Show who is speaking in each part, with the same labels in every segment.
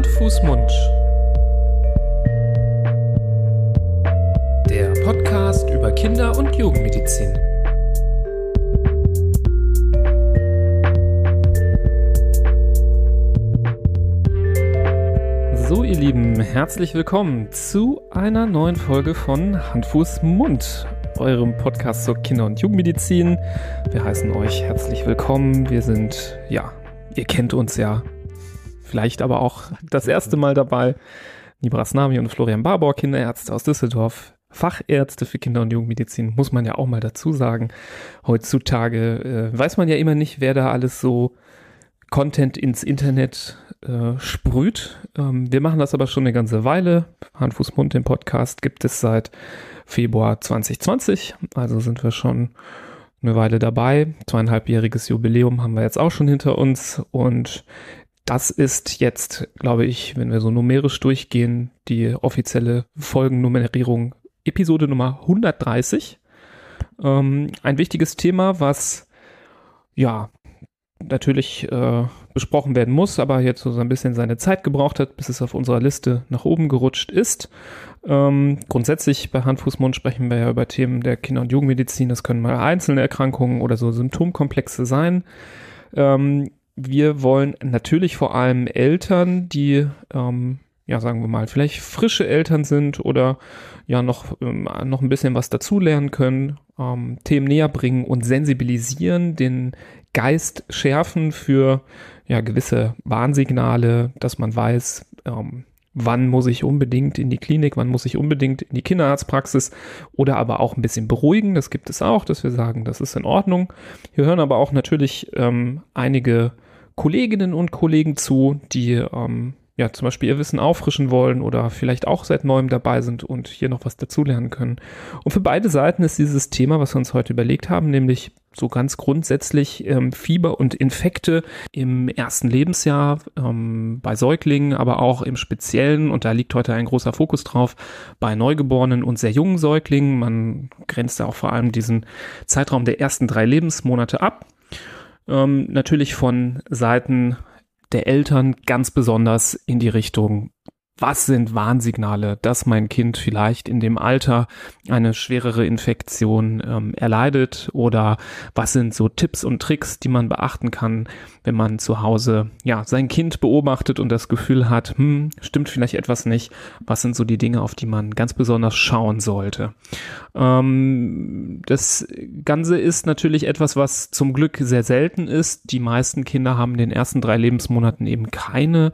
Speaker 1: Hand, Fuß, Mund. Der Podcast über Kinder- und Jugendmedizin. So, ihr Lieben, herzlich willkommen zu einer neuen Folge von Hand, Fuß, Mund, eurem Podcast zur Kinder- und Jugendmedizin. Wir heißen euch herzlich willkommen. Wir sind, ja, ihr kennt uns ja vielleicht aber auch das erste Mal dabei. Nibras Nami und Florian Barbour, Kinderärzte aus Düsseldorf, Fachärzte für Kinder- und Jugendmedizin, muss man ja auch mal dazu sagen. Heutzutage äh, weiß man ja immer nicht, wer da alles so Content ins Internet äh, sprüht. Ähm, wir machen das aber schon eine ganze Weile. Hand, Fuß, Mund, den Podcast gibt es seit Februar 2020, also sind wir schon eine Weile dabei. Zweieinhalbjähriges Jubiläum haben wir jetzt auch schon hinter uns und das ist jetzt, glaube ich, wenn wir so numerisch durchgehen, die offizielle Folgennummerierung Episode Nummer 130. Ähm, ein wichtiges Thema, was ja natürlich äh, besprochen werden muss, aber jetzt so ein bisschen seine Zeit gebraucht hat, bis es auf unserer Liste nach oben gerutscht ist. Ähm, grundsätzlich bei Hand, Fuß, Mund sprechen wir ja über Themen der Kinder- und Jugendmedizin. Das können mal einzelne Erkrankungen oder so Symptomkomplexe sein. Ähm, wir wollen natürlich vor allem Eltern, die, ähm, ja, sagen wir mal, vielleicht frische Eltern sind oder ja noch, ähm, noch ein bisschen was dazulernen können, ähm, Themen näher bringen und sensibilisieren, den Geist schärfen für ja, gewisse Warnsignale, dass man weiß, ähm, wann muss ich unbedingt in die Klinik, wann muss ich unbedingt in die Kinderarztpraxis oder aber auch ein bisschen beruhigen. Das gibt es auch, dass wir sagen, das ist in Ordnung. Wir hören aber auch natürlich ähm, einige Kolleginnen und Kollegen zu, die ähm, ja zum Beispiel ihr Wissen auffrischen wollen oder vielleicht auch seit neuem dabei sind und hier noch was dazulernen können. Und für beide Seiten ist dieses Thema, was wir uns heute überlegt haben, nämlich so ganz grundsätzlich ähm, Fieber und Infekte im ersten Lebensjahr ähm, bei Säuglingen, aber auch im Speziellen, und da liegt heute ein großer Fokus drauf, bei Neugeborenen und sehr jungen Säuglingen. Man grenzt da auch vor allem diesen Zeitraum der ersten drei Lebensmonate ab. Ähm, natürlich von Seiten der Eltern ganz besonders in die Richtung, was sind Warnsignale, dass mein Kind vielleicht in dem Alter eine schwerere Infektion ähm, erleidet oder was sind so Tipps und Tricks, die man beachten kann, wenn man zu Hause ja sein Kind beobachtet und das Gefühl hat, hm, stimmt vielleicht etwas nicht. Was sind so die Dinge, auf die man ganz besonders schauen sollte? Ähm, das Ganze ist natürlich etwas, was zum Glück sehr selten ist. Die meisten Kinder haben in den ersten drei Lebensmonaten eben keine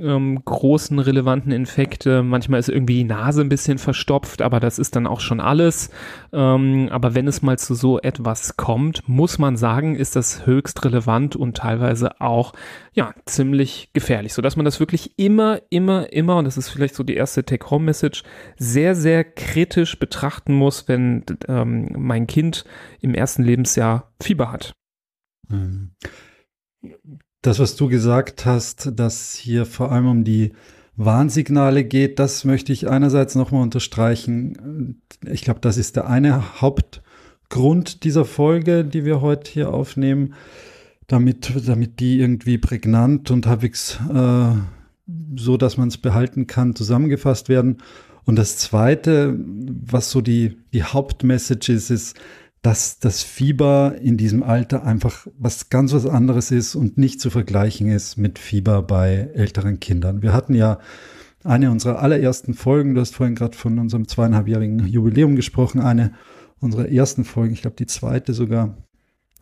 Speaker 1: ähm, großen relevanten Infekte. Manchmal ist irgendwie die Nase ein bisschen verstopft, aber das ist dann auch schon alles. Ähm, aber wenn es mal zu so etwas kommt, muss man sagen, ist das höchst relevant und teilweise auch ja ziemlich gefährlich, so dass man das wirklich immer, immer, immer und das ist vielleicht so die erste Take-Home-Message sehr, sehr kritisch betrachten muss, wenn ähm, mein Kind im ersten Lebensjahr Fieber hat.
Speaker 2: Mhm das, was du gesagt hast, dass hier vor allem um die Warnsignale geht, das möchte ich einerseits nochmal unterstreichen. Ich glaube, das ist der eine Hauptgrund dieser Folge, die wir heute hier aufnehmen, damit, damit die irgendwie prägnant und halbwegs äh, so, dass man es behalten kann, zusammengefasst werden. Und das zweite, was so die, die Hauptmessage ist, ist, dass das Fieber in diesem Alter einfach was ganz was anderes ist und nicht zu vergleichen ist mit Fieber bei älteren Kindern. Wir hatten ja eine unserer allerersten Folgen, du hast vorhin gerade von unserem zweieinhalbjährigen Jubiläum gesprochen, eine unserer ersten Folgen, ich glaube die zweite sogar.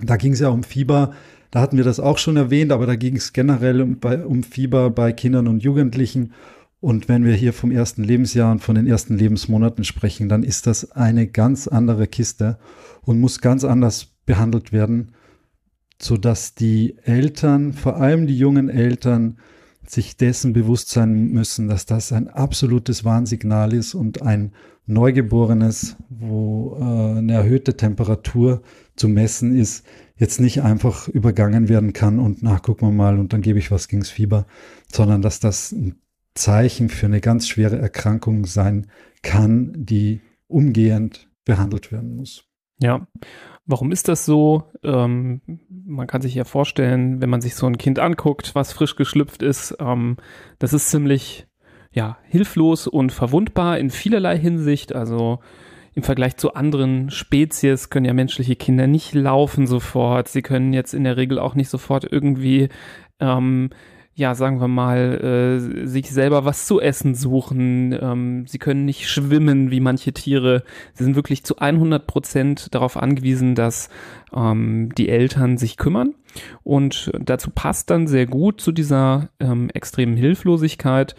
Speaker 2: Da ging es ja um Fieber. Da hatten wir das auch schon erwähnt, aber da ging es generell um, um Fieber bei Kindern und Jugendlichen. Und wenn wir hier vom ersten Lebensjahr und von den ersten Lebensmonaten sprechen, dann ist das eine ganz andere Kiste und muss ganz anders behandelt werden, sodass die Eltern, vor allem die jungen Eltern, sich dessen bewusst sein müssen, dass das ein absolutes Warnsignal ist und ein Neugeborenes, wo äh, eine erhöhte Temperatur zu messen ist, jetzt nicht einfach übergangen werden kann und na, gucken wir mal und dann gebe ich was gegens Fieber, sondern dass das ein Zeichen für eine ganz schwere Erkrankung sein kann, die umgehend behandelt werden muss.
Speaker 1: Ja, warum ist das so? Ähm, man kann sich ja vorstellen, wenn man sich so ein Kind anguckt, was frisch geschlüpft ist, ähm, das ist ziemlich ja, hilflos und verwundbar in vielerlei Hinsicht. Also im Vergleich zu anderen Spezies können ja menschliche Kinder nicht laufen sofort. Sie können jetzt in der Regel auch nicht sofort irgendwie ähm, ja, sagen wir mal, äh, sich selber was zu essen suchen. Ähm, sie können nicht schwimmen wie manche Tiere. Sie sind wirklich zu 100 Prozent darauf angewiesen, dass ähm, die Eltern sich kümmern. Und dazu passt dann sehr gut zu dieser ähm, extremen Hilflosigkeit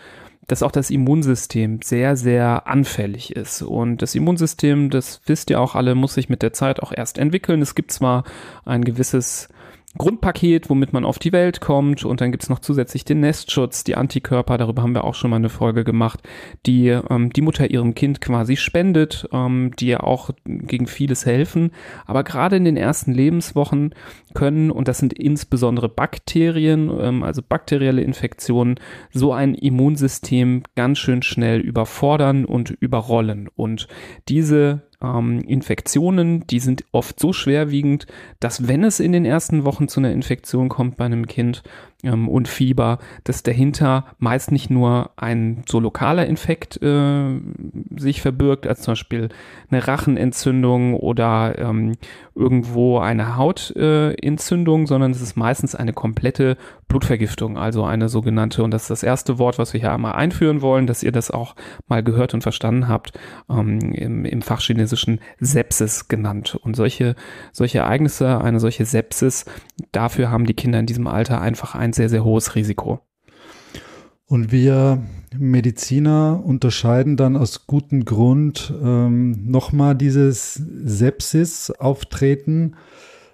Speaker 1: dass auch das Immunsystem sehr, sehr anfällig ist. Und das Immunsystem, das wisst ihr auch alle, muss sich mit der Zeit auch erst entwickeln. Es gibt zwar ein gewisses Grundpaket, womit man auf die Welt kommt. Und dann gibt's noch zusätzlich den Nestschutz, die Antikörper, darüber haben wir auch schon mal eine Folge gemacht, die ähm, die Mutter ihrem Kind quasi spendet, ähm, die ja auch gegen vieles helfen. Aber gerade in den ersten Lebenswochen können, und das sind insbesondere Bakterien, ähm, also bakterielle Infektionen, so ein Immunsystem ganz schön schnell überfordern und überrollen. Und diese ähm, Infektionen, die sind oft so schwerwiegend, dass wenn es in den ersten Wochen zu einer Infektion kommt bei einem Kind, ähm, und Fieber, dass dahinter meist nicht nur ein so lokaler Infekt äh, sich verbirgt, als zum Beispiel eine Rachenentzündung oder ähm, irgendwo eine Hautentzündung, äh, sondern es ist meistens eine komplette Blutvergiftung, also eine sogenannte, und das ist das erste Wort, was wir hier einmal einführen wollen, dass ihr das auch mal gehört und verstanden habt, ähm, im, im Fachchinesischen Sepsis genannt. Und solche, solche Ereignisse, eine solche Sepsis, dafür haben die Kinder in diesem Alter einfach ein sehr, sehr hohes Risiko.
Speaker 2: Und wir Mediziner unterscheiden dann aus gutem Grund ähm, nochmal dieses Sepsis-Auftreten,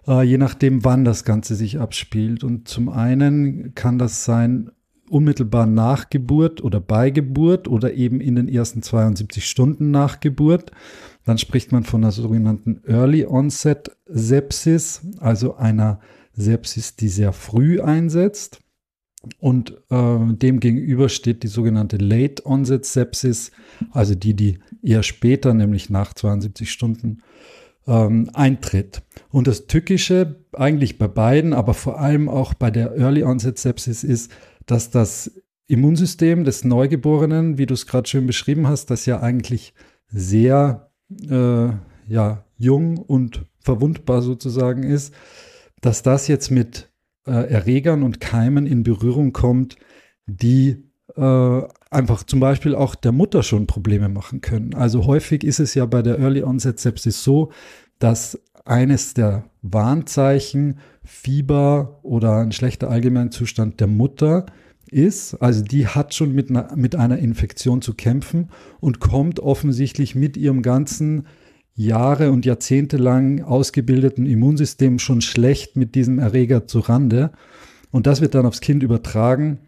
Speaker 2: äh, je nachdem, wann das Ganze sich abspielt. Und zum einen kann das sein unmittelbar nach Geburt oder bei Geburt oder eben in den ersten 72 Stunden nach Geburt. Dann spricht man von einer sogenannten Early Onset Sepsis, also einer Sepsis, die sehr früh einsetzt. Und äh, dem gegenüber steht die sogenannte Late Onset Sepsis, also die, die eher später, nämlich nach 72 Stunden, ähm, eintritt. Und das Tückische eigentlich bei beiden, aber vor allem auch bei der Early Onset Sepsis ist, dass das Immunsystem des Neugeborenen, wie du es gerade schön beschrieben hast, das ja eigentlich sehr äh, ja, jung und verwundbar sozusagen ist, dass das jetzt mit äh, Erregern und Keimen in Berührung kommt, die äh, einfach zum Beispiel auch der Mutter schon Probleme machen können. Also häufig ist es ja bei der Early Onset Sepsis so, dass eines der Warnzeichen Fieber oder ein schlechter Allgemeinzustand der Mutter ist. Also die hat schon mit einer, mit einer Infektion zu kämpfen und kommt offensichtlich mit ihrem ganzen Jahre und Jahrzehnte lang ausgebildeten Immunsystem schon schlecht mit diesem Erreger zu Rande. Und das wird dann aufs Kind übertragen.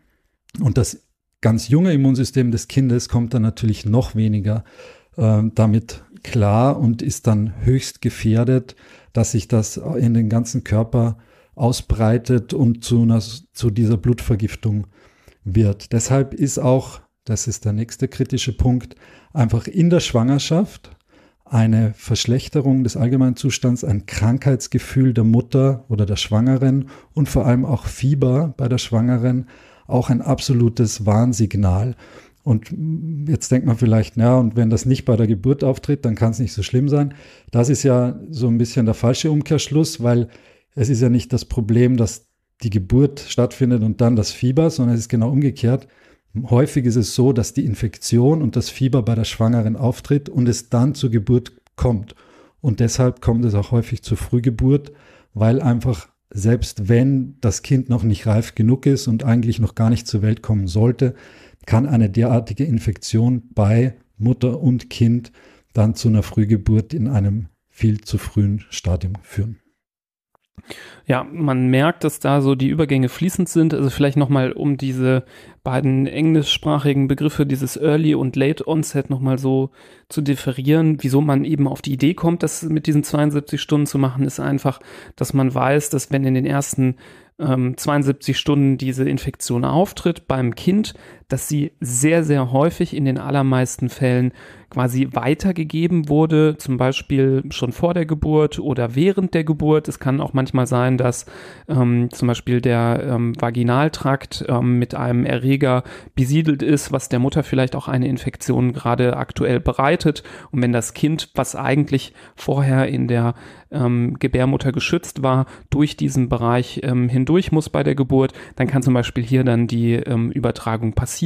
Speaker 2: Und das ganz junge Immunsystem des Kindes kommt dann natürlich noch weniger äh, damit klar und ist dann höchst gefährdet, dass sich das in den ganzen Körper ausbreitet und zu, einer, zu dieser Blutvergiftung wird. Deshalb ist auch, das ist der nächste kritische Punkt, einfach in der Schwangerschaft eine Verschlechterung des Allgemeinzustands, ein Krankheitsgefühl der Mutter oder der Schwangeren und vor allem auch Fieber bei der Schwangeren auch ein absolutes Warnsignal. Und jetzt denkt man vielleicht, ja, und wenn das nicht bei der Geburt auftritt, dann kann es nicht so schlimm sein. Das ist ja so ein bisschen der falsche Umkehrschluss, weil es ist ja nicht das Problem, dass die Geburt stattfindet und dann das Fieber, sondern es ist genau umgekehrt. Häufig ist es so, dass die Infektion und das Fieber bei der Schwangeren auftritt und es dann zur Geburt kommt. Und deshalb kommt es auch häufig zur Frühgeburt, weil einfach selbst wenn das Kind noch nicht reif genug ist und eigentlich noch gar nicht zur Welt kommen sollte, kann eine derartige Infektion bei Mutter und Kind dann zu einer Frühgeburt in einem viel zu frühen Stadium führen.
Speaker 1: Ja, man merkt, dass da so die Übergänge fließend sind. Also vielleicht nochmal, um diese beiden englischsprachigen Begriffe, dieses Early und Late Onset nochmal so zu differieren. Wieso man eben auf die Idee kommt, das mit diesen 72 Stunden zu machen, ist einfach, dass man weiß, dass wenn in den ersten ähm, 72 Stunden diese Infektion auftritt beim Kind, dass sie sehr, sehr häufig in den allermeisten Fällen quasi weitergegeben wurde, zum Beispiel schon vor der Geburt oder während der Geburt. Es kann auch manchmal sein, dass ähm, zum Beispiel der ähm, Vaginaltrakt ähm, mit einem Erreger besiedelt ist, was der Mutter vielleicht auch eine Infektion gerade aktuell bereitet. Und wenn das Kind, was eigentlich vorher in der ähm, Gebärmutter geschützt war, durch diesen Bereich ähm, hindurch muss bei der Geburt, dann kann zum Beispiel hier dann die ähm, Übertragung passieren.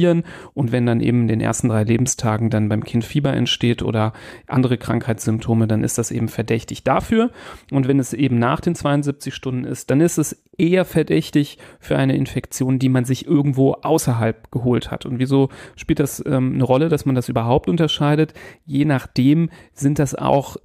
Speaker 1: Und wenn dann eben in den ersten drei Lebenstagen dann beim Kind Fieber entsteht oder andere Krankheitssymptome, dann ist das eben verdächtig dafür. Und wenn es eben nach den 72 Stunden ist, dann ist es eher verdächtig für eine Infektion, die man sich irgendwo außerhalb geholt hat. Und wieso spielt das ähm, eine Rolle, dass man das überhaupt unterscheidet? Je nachdem sind das auch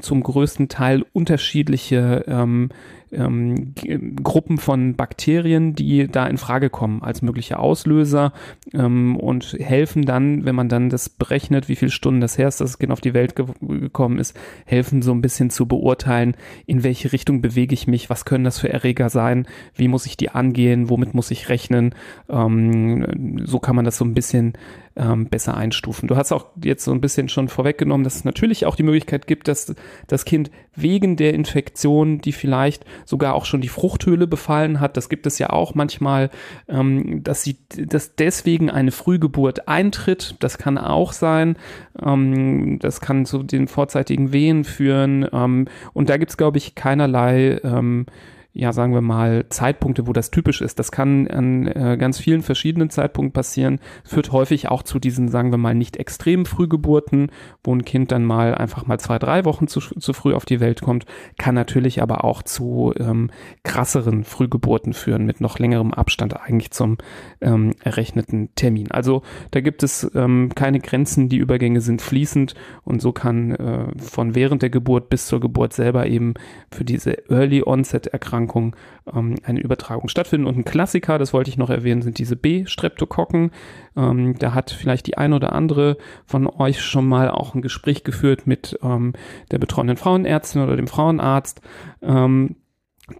Speaker 1: zum größten Teil unterschiedliche ähm, ähm, Gruppen von Bakterien, die da in Frage kommen als mögliche Auslöser ähm, und helfen dann, wenn man dann das berechnet, wie viele Stunden das her ist, dass das Kind auf die Welt ge gekommen ist, helfen so ein bisschen zu beurteilen, in welche Richtung bewege ich mich, was können das für Erreger sein, wie muss ich die angehen, womit muss ich rechnen. Ähm, so kann man das so ein bisschen ähm, besser einstufen. Du hast auch jetzt so ein bisschen schon vorweggenommen, dass es natürlich auch die Möglichkeit gibt, dass das Kind wegen der Infektion, die vielleicht sogar auch schon die Fruchthöhle befallen hat, das gibt es ja auch manchmal, ähm, dass sie, dass deswegen eine Frühgeburt eintritt. Das kann auch sein. Ähm, das kann zu den vorzeitigen Wehen führen. Ähm, und da gibt es, glaube ich, keinerlei ähm, ja, sagen wir mal, Zeitpunkte, wo das typisch ist. Das kann an äh, ganz vielen verschiedenen Zeitpunkten passieren. Führt häufig auch zu diesen, sagen wir mal, nicht extremen Frühgeburten, wo ein Kind dann mal einfach mal zwei, drei Wochen zu, zu früh auf die Welt kommt. Kann natürlich aber auch zu ähm, krasseren Frühgeburten führen, mit noch längerem Abstand eigentlich zum ähm, errechneten Termin. Also da gibt es ähm, keine Grenzen, die Übergänge sind fließend und so kann äh, von während der Geburt bis zur Geburt selber eben für diese Early Onset Erkrankung Erkrankung ähm, eine Übertragung stattfinden. Und ein Klassiker, das wollte ich noch erwähnen, sind diese B-Streptokokken. Ähm, da hat vielleicht die ein oder andere von euch schon mal auch ein Gespräch geführt mit ähm, der betreuenden Frauenärztin oder dem Frauenarzt. Ähm,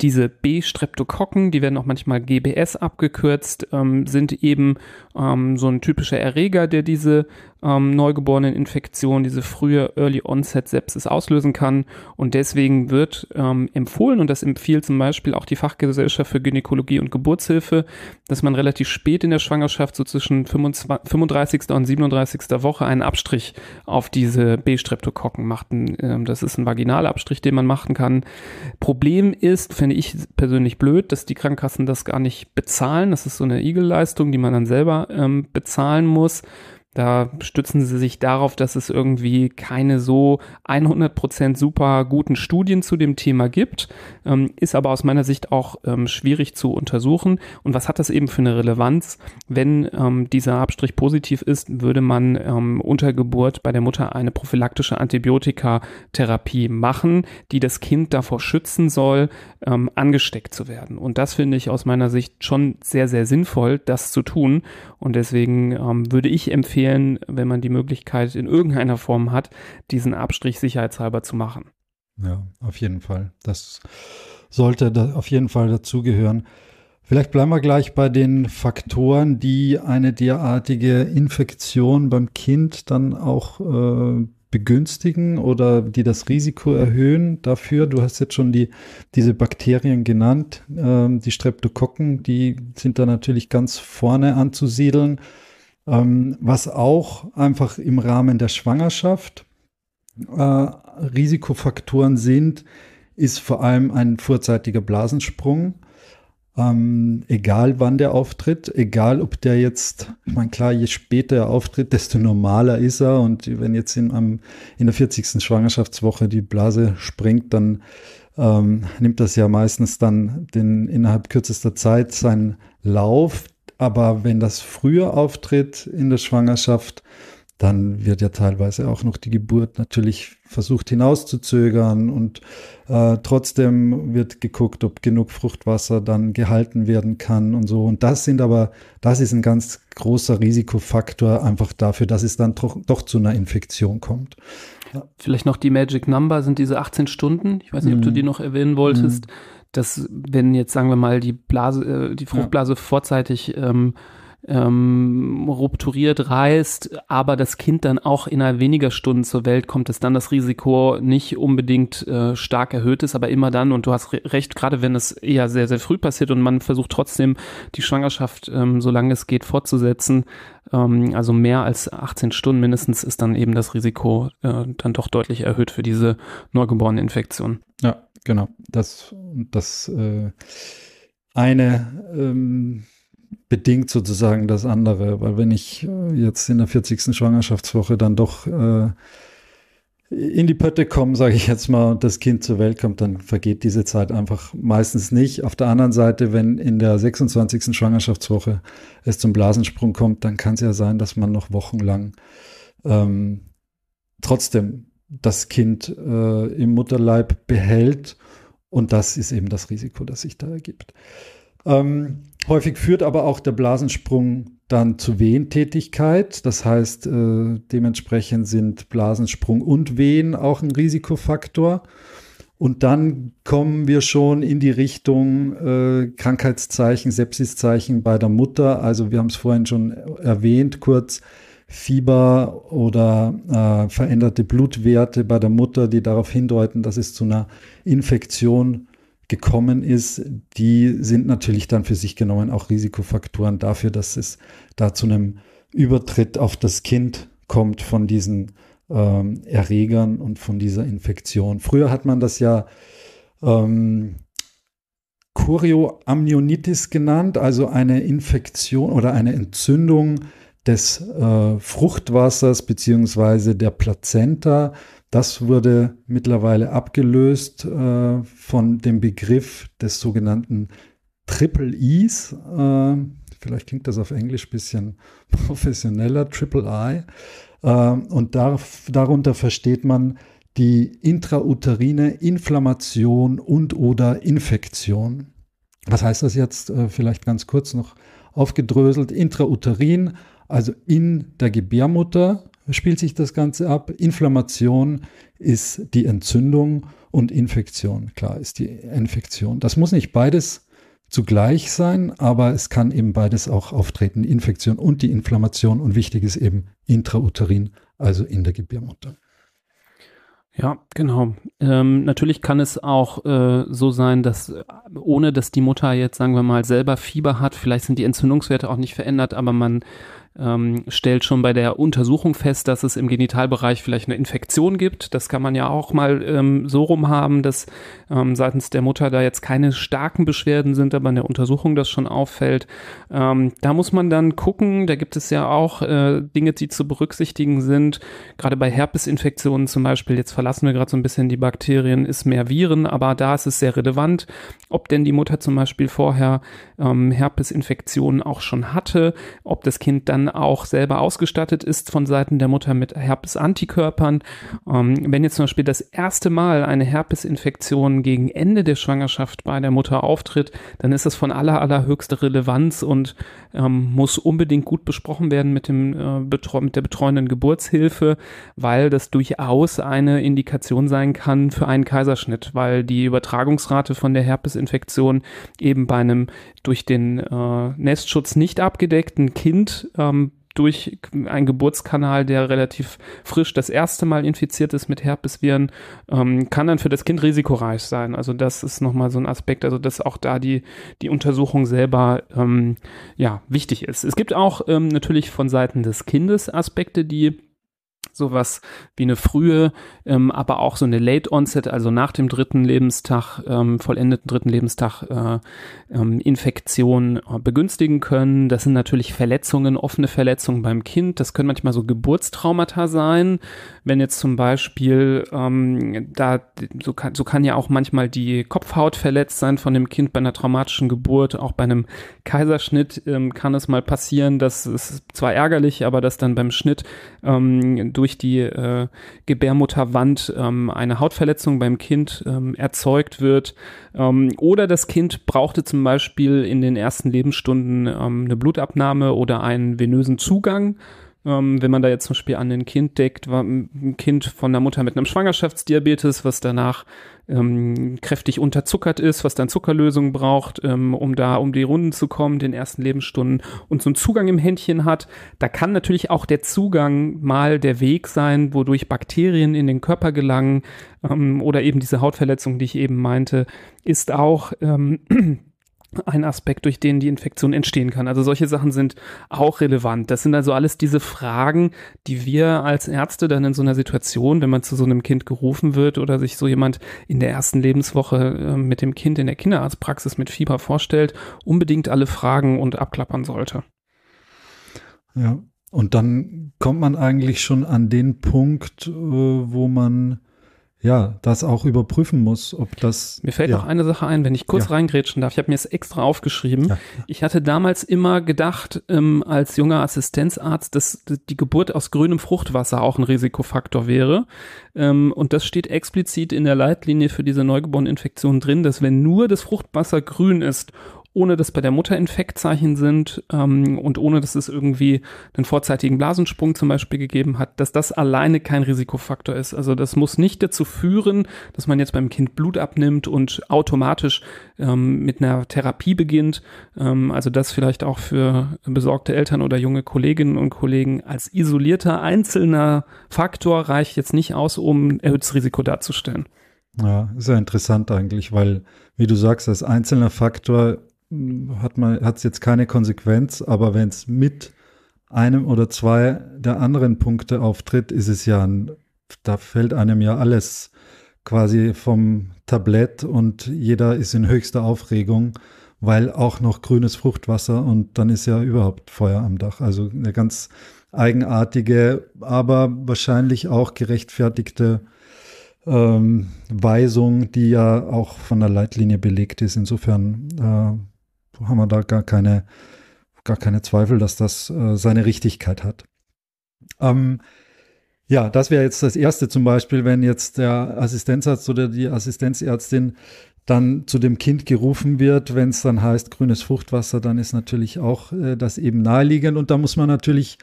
Speaker 1: diese B-Streptokokken, die werden auch manchmal GBS abgekürzt, ähm, sind eben ähm, so ein typischer Erreger, der diese ähm, neugeborenen Infektionen, diese frühe Early Onset Sepsis auslösen kann. Und deswegen wird ähm, empfohlen, und das empfiehlt zum Beispiel auch die Fachgesellschaft für Gynäkologie und Geburtshilfe, dass man relativ spät in der Schwangerschaft, so zwischen 25, 35. und 37. Woche, einen Abstrich auf diese B-Streptokokken macht. Ähm, das ist ein Vaginalabstrich, den man machen kann. Problem ist, finde ich persönlich blöd, dass die Krankenkassen das gar nicht bezahlen. Das ist so eine Igelleistung, die man dann selber ähm, bezahlen muss. Da stützen sie sich darauf, dass es irgendwie keine so 100% super guten Studien zu dem Thema gibt, ähm, ist aber aus meiner Sicht auch ähm, schwierig zu untersuchen. Und was hat das eben für eine Relevanz? Wenn ähm, dieser Abstrich positiv ist, würde man ähm, unter Geburt bei der Mutter eine prophylaktische Antibiotikatherapie machen, die das Kind davor schützen soll, ähm, angesteckt zu werden. Und das finde ich aus meiner Sicht schon sehr, sehr sinnvoll, das zu tun. Und deswegen ähm, würde ich empfehlen, empfehlen, wenn man die Möglichkeit in irgendeiner Form hat, diesen Abstrich sicherheitshalber zu machen.
Speaker 2: Ja, auf jeden Fall. Das sollte da auf jeden Fall dazugehören. Vielleicht bleiben wir gleich bei den Faktoren, die eine derartige Infektion beim Kind dann auch äh, begünstigen oder die das Risiko erhöhen dafür. Du hast jetzt schon die, diese Bakterien genannt, äh, die Streptokokken, die sind da natürlich ganz vorne anzusiedeln. Ähm, was auch einfach im Rahmen der Schwangerschaft äh, Risikofaktoren sind, ist vor allem ein vorzeitiger Blasensprung. Ähm, egal wann der auftritt, egal ob der jetzt, ich meine, klar, je später er auftritt, desto normaler ist er. Und wenn jetzt in, am, in der 40. Schwangerschaftswoche die Blase springt, dann ähm, nimmt das ja meistens dann den, innerhalb kürzester Zeit seinen Lauf. Aber wenn das früher auftritt in der Schwangerschaft, dann wird ja teilweise auch noch die Geburt natürlich versucht hinauszuzögern und äh, trotzdem wird geguckt, ob genug Fruchtwasser dann gehalten werden kann und so. Und das sind aber, das ist ein ganz großer Risikofaktor einfach dafür, dass es dann doch, doch zu einer Infektion kommt.
Speaker 1: Vielleicht noch die Magic Number sind diese 18 Stunden. Ich weiß nicht, ob du mhm. die noch erwähnen wolltest. Mm dass wenn jetzt sagen wir mal die Blase, äh, die Fruchtblase ja. vorzeitig ähm, ähm, rupturiert, reißt, aber das Kind dann auch innerhalb weniger Stunden zur Welt kommt, dass dann das Risiko nicht unbedingt äh, stark erhöht ist, aber immer dann, und du hast re recht, gerade wenn es eher sehr, sehr früh passiert und man versucht trotzdem die Schwangerschaft, ähm, solange es geht, fortzusetzen, ähm, also mehr als 18 Stunden mindestens, ist dann eben das Risiko äh, dann doch deutlich erhöht für diese neugeborene Infektion.
Speaker 2: Ja, genau. Das, das äh, eine ähm bedingt sozusagen das andere, weil wenn ich äh, jetzt in der 40. Schwangerschaftswoche dann doch äh, in die Pötte komme, sage ich jetzt mal, und das Kind zur Welt kommt, dann vergeht diese Zeit einfach meistens nicht. Auf der anderen Seite, wenn in der 26. Schwangerschaftswoche es zum Blasensprung kommt, dann kann es ja sein, dass man noch wochenlang ähm, trotzdem das Kind äh, im Mutterleib behält. Und das ist eben das Risiko, das sich da ergibt. Ähm, häufig führt aber auch der Blasensprung dann zu Wehentätigkeit. Das heißt, äh, dementsprechend sind Blasensprung und Wehen auch ein Risikofaktor. Und dann kommen wir schon in die Richtung äh, Krankheitszeichen, Sepsiszeichen bei der Mutter. Also wir haben es vorhin schon erwähnt, kurz Fieber oder äh, veränderte Blutwerte bei der Mutter, die darauf hindeuten, dass es zu einer Infektion gekommen ist, die sind natürlich dann für sich genommen auch Risikofaktoren dafür, dass es da zu einem Übertritt auf das Kind kommt von diesen ähm, Erregern und von dieser Infektion. Früher hat man das ja ähm, Chorioamnionitis genannt, also eine Infektion oder eine Entzündung des äh, Fruchtwassers beziehungsweise der Plazenta das wurde mittlerweile abgelöst äh, von dem Begriff des sogenannten Triple E's. Äh, vielleicht klingt das auf Englisch ein bisschen professioneller, Triple I. Äh, und darf, darunter versteht man die intrauterine Inflammation und oder Infektion. Was heißt das jetzt? Äh, vielleicht ganz kurz noch aufgedröselt. Intrauterin, also in der Gebärmutter, spielt sich das Ganze ab. Inflammation ist die Entzündung und Infektion, klar, ist die Infektion. Das muss nicht beides zugleich sein, aber es kann eben beides auch auftreten, Infektion und die Inflammation. Und wichtig ist eben intrauterin, also in der Gebärmutter.
Speaker 1: Ja, genau. Ähm, natürlich kann es auch äh, so sein, dass ohne dass die Mutter jetzt, sagen wir mal, selber Fieber hat, vielleicht sind die Entzündungswerte auch nicht verändert, aber man ähm, stellt schon bei der Untersuchung fest, dass es im Genitalbereich vielleicht eine Infektion gibt. Das kann man ja auch mal ähm, so rum haben, dass ähm, seitens der Mutter da jetzt keine starken Beschwerden sind, aber in der Untersuchung das schon auffällt. Ähm, da muss man dann gucken, da gibt es ja auch äh, Dinge, die zu berücksichtigen sind. Gerade bei Herpesinfektionen zum Beispiel, jetzt verlassen wir gerade so ein bisschen die Bakterien, ist mehr Viren, aber da ist es sehr relevant, ob denn die Mutter zum Beispiel vorher ähm, Herpesinfektionen auch schon hatte, ob das Kind dann auch selber ausgestattet ist von Seiten der Mutter mit Herpes-Antikörpern. Ähm, wenn jetzt zum Beispiel das erste Mal eine Herpesinfektion gegen Ende der Schwangerschaft bei der Mutter auftritt, dann ist das von aller, allerhöchster Relevanz und ähm, muss unbedingt gut besprochen werden mit, dem, äh, mit der betreuenden Geburtshilfe, weil das durchaus eine Indikation sein kann für einen Kaiserschnitt, weil die Übertragungsrate von der Herpesinfektion eben bei einem durch den äh, Nestschutz nicht abgedeckten Kind ähm, durch einen Geburtskanal, der relativ frisch das erste Mal infiziert ist mit Herpesviren, ähm, kann dann für das Kind risikoreich sein. Also das ist nochmal so ein Aspekt, also dass auch da die, die Untersuchung selber ähm, ja, wichtig ist. Es gibt auch ähm, natürlich von Seiten des Kindes Aspekte, die sowas wie eine frühe, ähm, aber auch so eine Late Onset, also nach dem dritten Lebenstag, ähm, vollendeten dritten Lebenstag äh, ähm, Infektion äh, begünstigen können. Das sind natürlich Verletzungen, offene Verletzungen beim Kind. Das können manchmal so Geburtstraumata sein. Wenn jetzt zum Beispiel ähm, da so kann, so kann ja auch manchmal die Kopfhaut verletzt sein von dem Kind bei einer traumatischen Geburt, auch bei einem Kaiserschnitt ähm, kann es mal passieren, dass es zwar ärgerlich, aber dass dann beim Schnitt ähm, durch die äh, Gebärmutterwand ähm, eine Hautverletzung beim Kind ähm, erzeugt wird. Ähm, oder das Kind brauchte zum Beispiel in den ersten Lebensstunden ähm, eine Blutabnahme oder einen venösen Zugang Ähm, wenn man da jetzt zum Beispiel an ein Kind deckt, war ein Kind von der Mutter mit einem Schwangerschaftsdiabetes, was danach ähm, kräftig unterzuckert ist, was dann Zuckerlösung braucht, ähm, um da um die Runden zu kommen, den ersten Lebensstunden und so einen Zugang im Händchen hat. Da kann natürlich auch der Zugang mal der Weg sein, wodurch Bakterien in den Körper gelangen ähm, oder eben diese Hautverletzung, die ich eben meinte, ist auch ähm, ein Aspekt, durch den die Infektion entstehen kann. Also solche Sachen sind auch relevant. Das sind also alles diese Fragen, die wir als Ärzte dann in so einer Situation, wenn man zu so einem Kind gerufen wird oder sich so jemand in der ersten Lebenswoche äh, mit dem Kind in der Kinderarztpraxis mit Fieber vorstellt, unbedingt alle fragen und abklappern sollte.
Speaker 2: Ja, und dann kommt man eigentlich schon an den Punkt, äh, wo man ja, das auch überprüfen muss, ob das.
Speaker 1: Mir fällt
Speaker 2: ja.
Speaker 1: noch eine Sache ein, wenn ich kurz ja. reingrätschen darf. Ich habe mir es extra aufgeschrieben. Ja. Ich hatte damals immer gedacht, ähm, als junger Assistenzarzt, dass die Geburt aus grünem Fruchtwasser auch ein Risikofaktor wäre. Ähm, und das steht explizit in der Leitlinie für diese Neugeboreneninfektion drin, dass wenn nur das Fruchtwasser grün ist ohne dass bei der Mutter Infektzeichen sind ähm, und ohne dass es irgendwie einen vorzeitigen Blasensprung zum Beispiel gegeben hat, dass das alleine kein Risikofaktor ist. Also das muss nicht dazu führen, dass man jetzt beim Kind Blut abnimmt und automatisch ähm, mit einer Therapie beginnt. Ähm, also das vielleicht auch für besorgte Eltern oder junge Kolleginnen und Kollegen als isolierter einzelner Faktor reicht jetzt nicht aus, um erhöhtes Risiko darzustellen.
Speaker 2: Ja, ist ja interessant eigentlich, weil, wie du sagst, als einzelner Faktor hat man hat es jetzt keine Konsequenz, aber wenn es mit einem oder zwei der anderen Punkte auftritt, ist es ja ein, da fällt einem ja alles quasi vom Tablett und jeder ist in höchster Aufregung, weil auch noch grünes Fruchtwasser und dann ist ja überhaupt Feuer am Dach. Also eine ganz eigenartige, aber wahrscheinlich auch gerechtfertigte ähm, Weisung, die ja auch von der Leitlinie belegt ist. Insofern äh, haben wir da gar keine, gar keine Zweifel, dass das äh, seine Richtigkeit hat. Ähm, ja, das wäre jetzt das Erste zum Beispiel, wenn jetzt der Assistenzarzt oder die Assistenzärztin dann zu dem Kind gerufen wird, wenn es dann heißt grünes Fruchtwasser, dann ist natürlich auch äh, das eben naheliegend und da muss man natürlich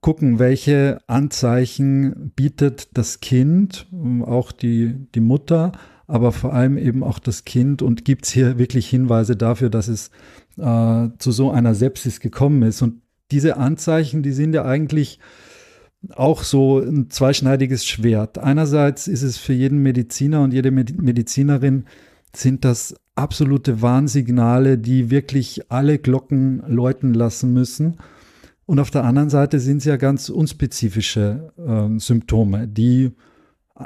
Speaker 2: gucken, welche Anzeichen bietet das Kind, auch die, die Mutter, aber vor allem eben auch das Kind und gibt es hier wirklich Hinweise dafür, dass es äh, zu so einer Sepsis gekommen ist. Und diese Anzeichen, die sind ja eigentlich auch so ein zweischneidiges Schwert. Einerseits ist es für jeden Mediziner und jede Medizinerin sind das absolute Warnsignale, die wirklich alle Glocken läuten lassen müssen. Und auf der anderen Seite sind es ja ganz unspezifische äh, Symptome, die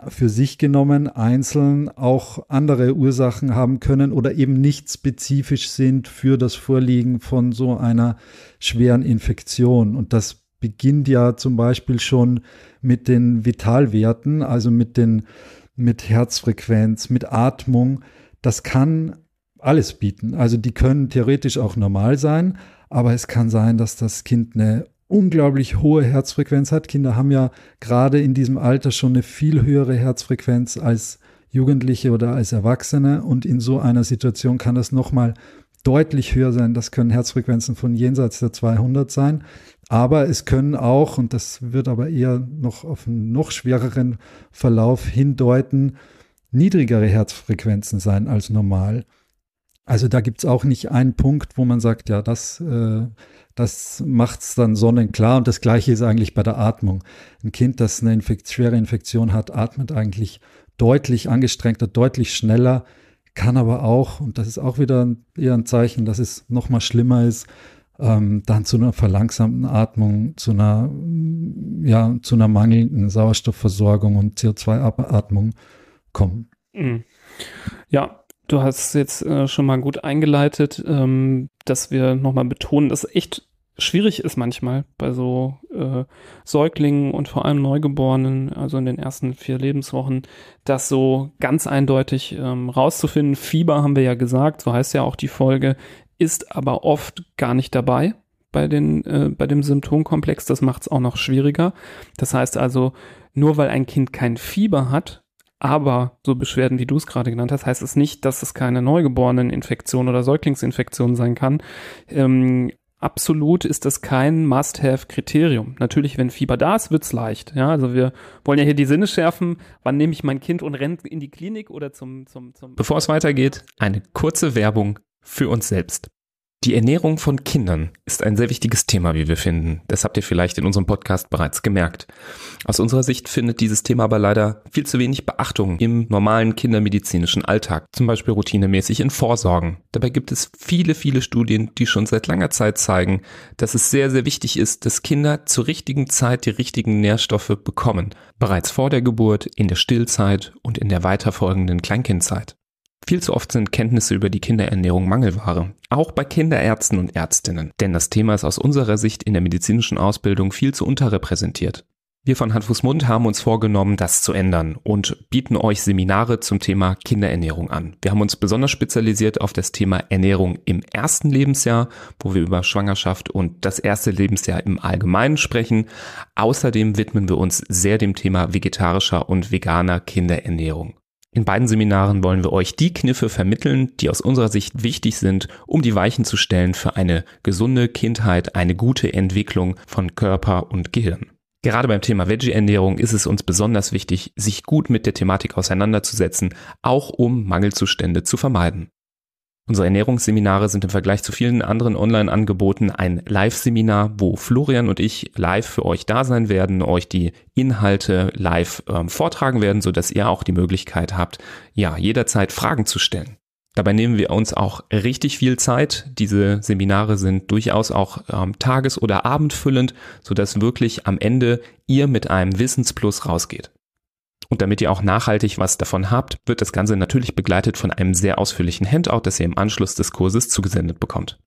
Speaker 2: für sich genommen einzeln auch andere Ursachen haben können oder eben nicht spezifisch sind für das Vorliegen von so einer schweren Infektion. Und das beginnt ja zum Beispiel schon mit den Vitalwerten, also mit den mit Herzfrequenz, mit Atmung. Das kann alles bieten. Also die können theoretisch auch normal sein, aber es kann sein, dass das Kind eine unglaublich hohe Herzfrequenz hat. Kinder haben ja gerade in diesem Alter schon eine viel höhere Herzfrequenz als Jugendliche oder als Erwachsene. Und in so einer Situation kann das nochmal deutlich höher sein. Das können Herzfrequenzen von jenseits der 200 sein. Aber es können auch, und das wird aber eher noch auf einen noch schwereren Verlauf hindeuten, niedrigere Herzfrequenzen sein als normal. Also da gibt es auch nicht einen Punkt, wo man sagt, ja, das äh, das macht es dann sonnenklar. Und das Gleiche ist eigentlich bei der Atmung. Ein Kind, das eine Infekt schwere Infektion hat, atmet eigentlich deutlich angestrengter, deutlich schneller, kann aber auch, und das ist auch wieder eher ein Zeichen, dass es noch mal schlimmer ist, ähm, dann zu einer verlangsamten Atmung, zu einer, ja, zu einer mangelnden Sauerstoffversorgung und CO2-Atmung kommen. Mhm.
Speaker 1: Ja, Du hast jetzt äh, schon mal gut eingeleitet, ähm, dass wir nochmal betonen, dass es echt schwierig ist manchmal bei so äh, Säuglingen und vor allem Neugeborenen, also in den ersten vier Lebenswochen, das so ganz eindeutig ähm, rauszufinden. Fieber haben wir ja gesagt, so heißt ja auch die Folge, ist aber oft gar nicht dabei bei, den, äh, bei dem Symptomkomplex. Das macht es auch noch schwieriger. Das heißt also, nur weil ein Kind kein Fieber hat, aber so Beschwerden, wie du es gerade genannt hast, heißt es nicht, dass es keine Neugeboreneninfektion oder Säuglingsinfektion sein kann. Ähm, absolut ist das kein Must-Have-Kriterium. Natürlich, wenn Fieber da ist, wird's leicht. Ja, also wir wollen ja hier die Sinne schärfen. Wann nehme ich mein Kind und renne in die Klinik oder zum, zum, zum.
Speaker 3: Bevor es weitergeht, eine kurze Werbung für uns selbst. Die Ernährung von Kindern ist ein sehr wichtiges Thema, wie wir finden. Das habt ihr vielleicht in unserem Podcast bereits gemerkt. Aus unserer Sicht findet dieses Thema aber leider viel zu wenig Beachtung im normalen kindermedizinischen Alltag, zum Beispiel routinemäßig in Vorsorgen. Dabei gibt es viele, viele Studien, die schon seit langer Zeit zeigen, dass es sehr, sehr wichtig ist, dass Kinder zur richtigen Zeit die richtigen Nährstoffe bekommen. Bereits vor der Geburt, in der Stillzeit und in der weiterfolgenden Kleinkindzeit. Viel zu oft sind Kenntnisse über die Kinderernährung Mangelware, auch bei Kinderärzten und Ärztinnen, denn das Thema ist aus unserer Sicht in der medizinischen Ausbildung viel zu unterrepräsentiert. Wir von Hand, Fuß, Mund haben uns vorgenommen, das zu ändern und bieten euch Seminare zum Thema Kinderernährung an. Wir haben uns besonders spezialisiert auf das Thema Ernährung im ersten Lebensjahr, wo wir über Schwangerschaft und das erste Lebensjahr im Allgemeinen sprechen. Außerdem widmen wir uns sehr dem Thema vegetarischer und veganer Kinderernährung. In beiden Seminaren wollen wir euch die Kniffe vermitteln, die aus unserer Sicht wichtig sind, um die Weichen zu stellen für eine gesunde Kindheit, eine gute Entwicklung von Körper und Gehirn. Gerade beim Thema Veggie-Ernährung ist es uns besonders wichtig, sich gut mit der Thematik auseinanderzusetzen, auch um Mangelzustände zu vermeiden. Unsere Ernährungsseminare sind im Vergleich zu vielen anderen Online-Angeboten ein Live-Seminar, wo Florian und ich live für euch da sein werden, euch die Inhalte live ähm, vortragen werden, so dass ihr auch die Möglichkeit habt, ja, jederzeit Fragen zu stellen. Dabei nehmen wir uns auch richtig viel Zeit. Diese Seminare sind durchaus auch ähm, tages- oder abendfüllend, so dass wirklich am Ende ihr mit einem Wissensplus rausgeht. Und damit ihr auch nachhaltig was davon habt, wird das Ganze natürlich begleitet von einem sehr ausführlichen Handout, das ihr im Anschluss des Kurses zugesendet bekommt.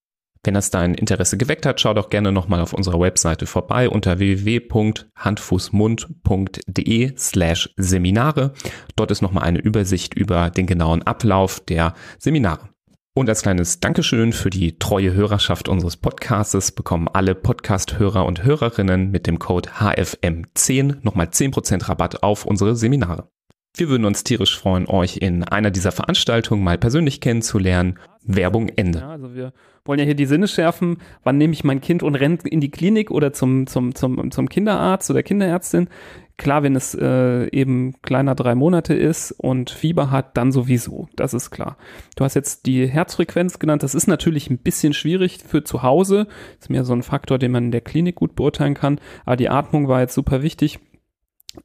Speaker 3: Wenn das dein Interesse geweckt hat, schau doch gerne nochmal auf unserer Webseite vorbei unter www.handfußmund.de slash Seminare. Dort ist nochmal eine Übersicht über den genauen Ablauf der Seminare. Und als kleines Dankeschön für die treue Hörerschaft unseres Podcastes bekommen alle Podcast-Hörer und Hörerinnen mit dem Code HFM10 nochmal 10% Rabatt auf unsere Seminare. Wir würden uns tierisch freuen, euch in einer dieser Veranstaltungen mal persönlich kennenzulernen. Werbung Ende.
Speaker 1: Ja, also wir wollen ja hier die Sinne schärfen. Wann nehme ich mein Kind und renne in die Klinik oder zum, zum, zum, zum Kinderarzt oder Kinderärztin? Klar, wenn es äh, eben kleiner drei Monate ist und Fieber hat, dann sowieso. Das ist klar. Du hast jetzt die Herzfrequenz genannt. Das ist natürlich ein bisschen schwierig für zu Hause. Ist mehr so ein Faktor, den man in der Klinik gut beurteilen kann. Aber die Atmung war jetzt super wichtig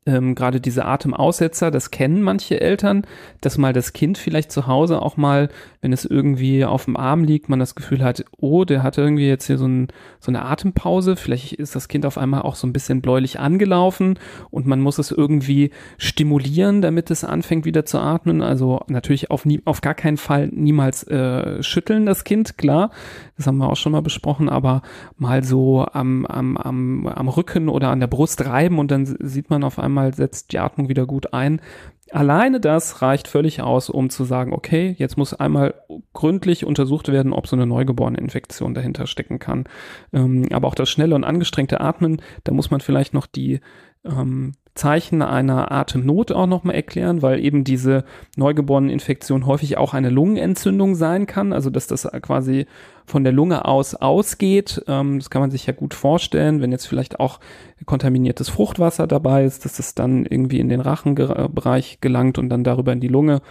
Speaker 1: ähm, gerade diese Atemaussetzer, das kennen manche Eltern, dass mal das Kind vielleicht zu Hause auch mal, wenn es irgendwie auf dem Arm liegt, man das Gefühl hat, oh, der hat irgendwie jetzt hier so, ein, so eine Atempause, vielleicht ist das Kind auf einmal auch so ein bisschen bläulich angelaufen und man muss es irgendwie stimulieren, damit es anfängt wieder zu atmen. Also natürlich auf, nie, auf gar keinen Fall niemals äh, schütteln das Kind, klar, das haben wir auch schon mal besprochen, aber mal so am, am, am, am Rücken oder an der Brust reiben und dann sieht man auf einmal setzt die Atmung wieder gut ein. Alleine das reicht völlig aus, um zu sagen, okay, jetzt muss einmal gründlich untersucht werden, ob so eine neugeborene Infektion dahinter stecken kann. Ähm, aber auch das schnelle und angestrengte Atmen, da muss man vielleicht noch die ähm, Zeichen einer Atemnot auch nochmal erklären, weil eben diese Neugeboreneninfektion häufig auch eine Lungenentzündung sein kann, also dass das quasi von der Lunge aus ausgeht. Ähm, das kann man sich ja gut vorstellen, wenn jetzt vielleicht auch kontaminiertes Fruchtwasser dabei ist, dass das dann irgendwie in den Rachenbereich gelangt und dann darüber in die Lunge.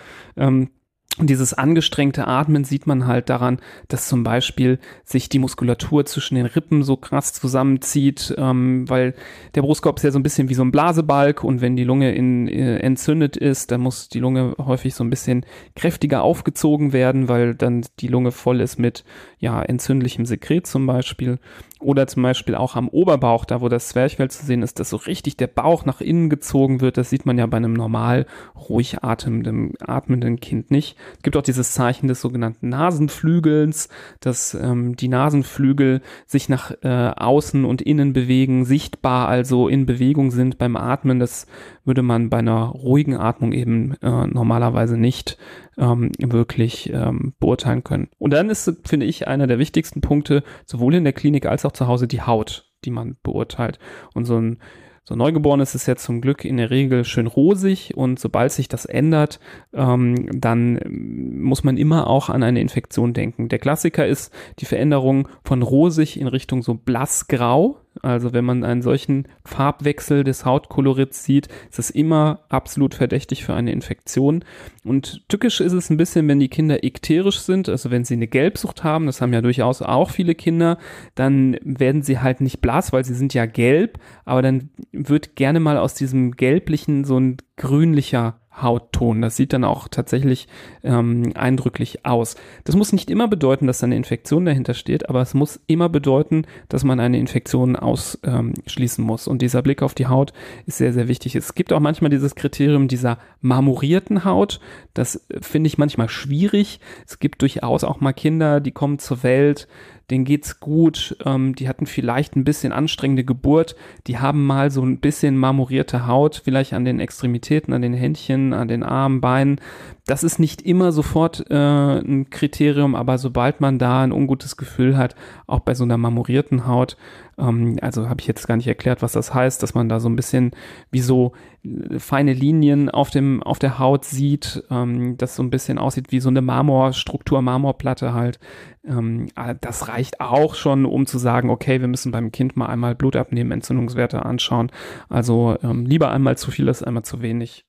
Speaker 1: Und dieses angestrengte Atmen sieht man halt daran, dass zum Beispiel sich die Muskulatur zwischen den Rippen so krass zusammenzieht, ähm, weil der Brustkorb ist ja so ein bisschen wie so ein Blasebalg und wenn die Lunge in, äh, entzündet ist, dann muss die Lunge häufig so ein bisschen kräftiger aufgezogen werden, weil dann die Lunge voll ist mit ja entzündlichem Sekret zum Beispiel. Oder zum Beispiel auch am Oberbauch, da wo das Zwerchfell zu sehen ist, dass so richtig der Bauch nach innen gezogen wird. Das sieht man ja bei einem normal ruhig atmenden, atmenden Kind nicht. Es gibt auch dieses Zeichen des sogenannten Nasenflügelns, dass ähm, die Nasenflügel sich nach äh, außen und innen bewegen, sichtbar also in Bewegung sind beim Atmen. Das würde man bei einer ruhigen Atmung eben äh, normalerweise nicht ähm, wirklich ähm, beurteilen können. Und dann ist, finde ich, einer der wichtigsten Punkte, sowohl in der Klinik als auch zu Hause, die Haut, die man beurteilt. Und so ein So Neugeboren ist ja zum Glück in der Regel schön rosig und sobald sich das ändert, ähm, dann muss man immer auch an eine Infektion denken. Der Klassiker ist die Veränderung von rosig in Richtung so blassgrau. Also wenn man einen solchen Farbwechsel des Hautkolorits sieht, ist es immer absolut verdächtig für eine Infektion. Und tückisch ist es ein bisschen, wenn die Kinder ikterisch sind, also wenn sie eine Gelbsucht haben, das haben ja durchaus auch viele Kinder, dann werden sie halt nicht blass, weil sie sind ja gelb, aber dann wird gerne mal aus diesem gelblichen so ein grünlicher Hautton. Das sieht dann auch tatsächlich ähm, eindrücklich aus. Das muss nicht immer bedeuten, dass da eine Infektion dahinter steht, aber es muss immer bedeuten, dass man eine Infektion ausschließen muss. Und dieser Blick auf die Haut ist sehr, sehr wichtig. Es gibt auch manchmal dieses Kriterium dieser marmorierten Haut. Das äh, finde ich manchmal schwierig. Es gibt durchaus auch mal Kinder, die kommen zur Welt, denen geht's gut, ähm, die hatten vielleicht ein bisschen anstrengende Geburt, die haben mal so ein bisschen marmorierte Haut, vielleicht an den Extremitäten, an den Händchen, an den Armen, Beinen. Das ist nicht immer sofort äh, ein Kriterium, aber sobald man da ein ungutes Gefühl hat, auch bei so einer marmorierten Haut, ähm, also habe ich jetzt gar nicht erklärt, was das heißt, dass man da so ein bisschen wie so äh, feine Linien auf dem auf der Haut sieht, ähm, das so ein bisschen aussieht wie so eine Marmorstruktur, Marmorplatte halt. Ähm, äh, das reicht auch schon, um zu sagen, okay, wir müssen beim Kind mal einmal Blut abnehmen, Entzündungswerte anschauen. Also ähm, lieber einmal zu viel als einmal zu wenig.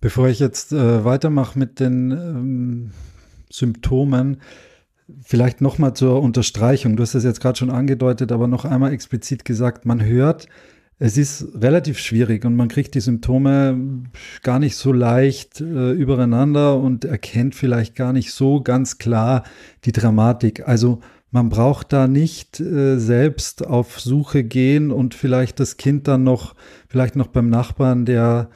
Speaker 2: Bevor ich jetzt äh, weitermache mit den ähm, Symptomen, Vielleicht nochmal zur Unterstreichung. Du hast es jetzt gerade schon angedeutet, aber noch einmal explizit gesagt, man hört, es ist relativ schwierig und man kriegt die Symptome gar nicht so leicht äh, übereinander und erkennt vielleicht gar nicht so ganz klar die Dramatik. Also man braucht da nicht äh, selbst auf Suche gehen und vielleicht das Kind dann noch, vielleicht noch beim Nachbarn, der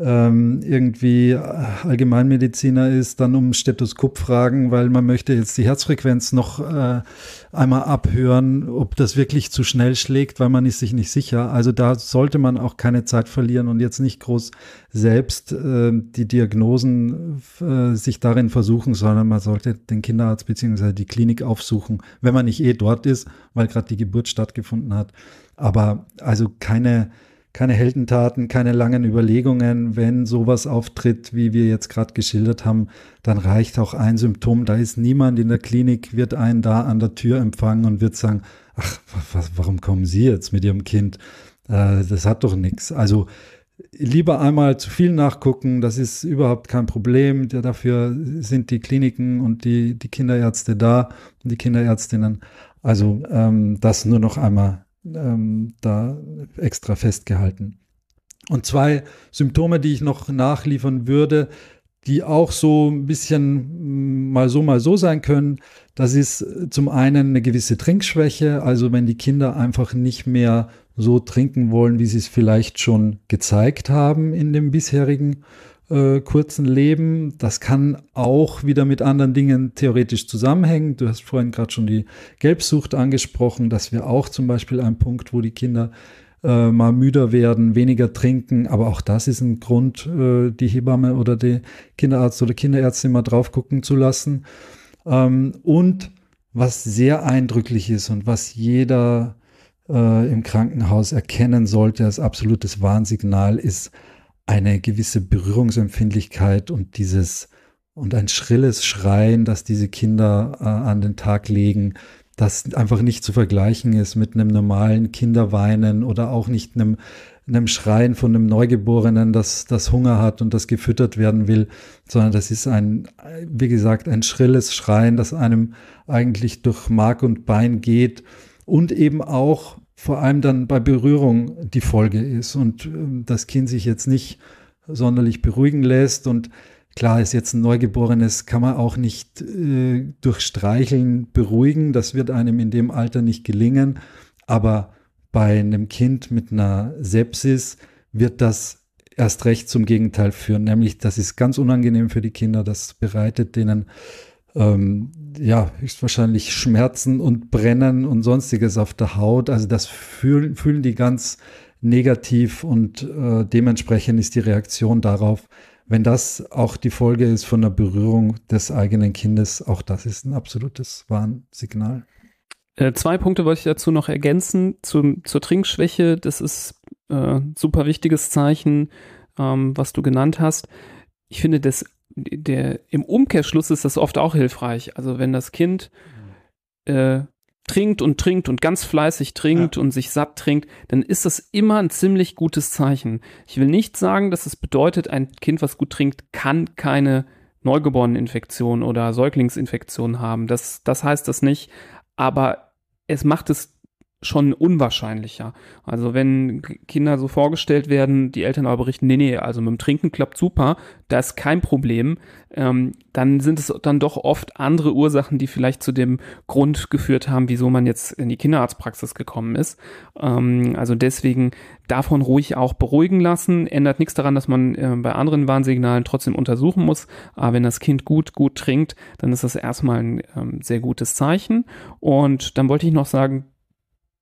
Speaker 2: ähm, irgendwie Allgemeinmediziner ist, dann um Stethoskop fragen, weil man möchte jetzt die Herzfrequenz noch äh, einmal abhören, ob das wirklich zu schnell schlägt, weil man ist sich nicht sicher. Also da sollte man auch keine Zeit verlieren und jetzt nicht groß selbst äh, die Diagnosen äh, sich darin versuchen, sondern man sollte den Kinderarzt beziehungsweise die Klinik aufsuchen, wenn man nicht eh dort ist, weil gerade die Geburt stattgefunden hat. Aber also keine keine Heldentaten, keine langen Überlegungen. Wenn sowas auftritt, wie wir jetzt gerade geschildert haben, dann reicht auch ein Symptom. Da ist niemand in der Klinik, wird einen da an der Tür empfangen und wird sagen, ach, warum kommen Sie jetzt mit Ihrem Kind? Äh, das hat doch nichts. Also lieber einmal zu viel nachgucken, das ist überhaupt kein Problem. Dafür sind die Kliniken und die, die Kinderärzte da und die Kinderärztinnen. Also ähm, das nur noch einmal ähm, da extra festgehalten. Und zwei Symptome, die ich noch nachliefern würde, die auch so ein bisschen mm, mal so, mal so sein können. Das ist zum einen eine gewisse Trinkschwäche, also wenn die Kinder einfach nicht mehr so trinken wollen, wie sie es vielleicht schon gezeigt haben in dem bisherigen äh, kurzen Leben. Das kann auch wieder mit anderen Dingen theoretisch zusammenhängen. Du hast vorhin gerade schon die Gelbsucht angesprochen. Das wäre auch zum Beispiel ein Punkt, wo die Kinder äh, mal müder werden, weniger trinken. Aber auch das ist ein Grund, äh, die Hebamme oder die Kinderarzt oder Kinderärztin mal drauf gucken zu lassen. Ähm, und was sehr eindrücklich ist und was jeder äh, im Krankenhaus erkennen sollte als absolutes Warnsignal, ist eine gewisse Berührungsempfindlichkeit und dieses und ein schrilles Schreien, das diese Kinder äh, an den Tag legen, das einfach nicht zu vergleichen ist mit einem normalen Kinderweinen oder auch nicht einem, einem Schreien von einem Neugeborenen, das, das Hunger hat und das gefüttert werden will, sondern das ist ein, wie gesagt, ein schrilles Schreien, das einem eigentlich durch Mark und Bein geht und eben auch vor allem dann bei Berührung die Folge ist und äh, das Kind sich jetzt nicht sonderlich beruhigen lässt. Und klar ist jetzt ein Neugeborenes, kann man auch nicht äh, durch Streicheln beruhigen, das wird einem in dem Alter nicht gelingen, aber bei einem Kind mit einer Sepsis wird das erst recht zum Gegenteil führen, nämlich das ist ganz unangenehm für die Kinder, das bereitet denen ähm, ja, höchstwahrscheinlich Schmerzen und Brennen und sonstiges auf der Haut. Also das fühlen, fühlen die ganz negativ und äh, dementsprechend ist die Reaktion darauf, wenn das auch die Folge ist von der Berührung des eigenen Kindes, auch das ist ein absolutes Warnsignal.
Speaker 1: Äh, zwei Punkte wollte ich dazu noch ergänzen. Zum, zur Trinkschwäche, das ist äh, super wichtiges Zeichen, ähm, was du genannt hast. Ich finde, das, der, im Umkehrschluss ist das oft auch hilfreich. Also wenn das Kind äh, trinkt und trinkt und ganz fleißig trinkt ja. und sich satt trinkt, dann ist das immer ein ziemlich gutes Zeichen. Ich will nicht sagen, dass es bedeutet, ein Kind, was gut trinkt, kann keine Neugeboreneninfektion oder Säuglingsinfektion haben. Das, das heißt das nicht. Aber es macht es schon unwahrscheinlicher. Also wenn Kinder so vorgestellt werden, die Eltern aber berichten, nee, nee, also mit dem Trinken klappt super, da ist kein Problem, ähm, dann sind es dann doch oft andere Ursachen, die vielleicht zu dem Grund geführt haben, wieso man jetzt in die Kinderarztpraxis gekommen ist. Ähm, also deswegen davon ruhig auch beruhigen lassen. Ändert nichts daran, dass man äh, bei anderen Warnsignalen trotzdem untersuchen muss. Aber wenn das Kind gut, gut trinkt, dann ist das erstmal ein ähm, sehr gutes Zeichen. Und dann wollte ich noch sagen,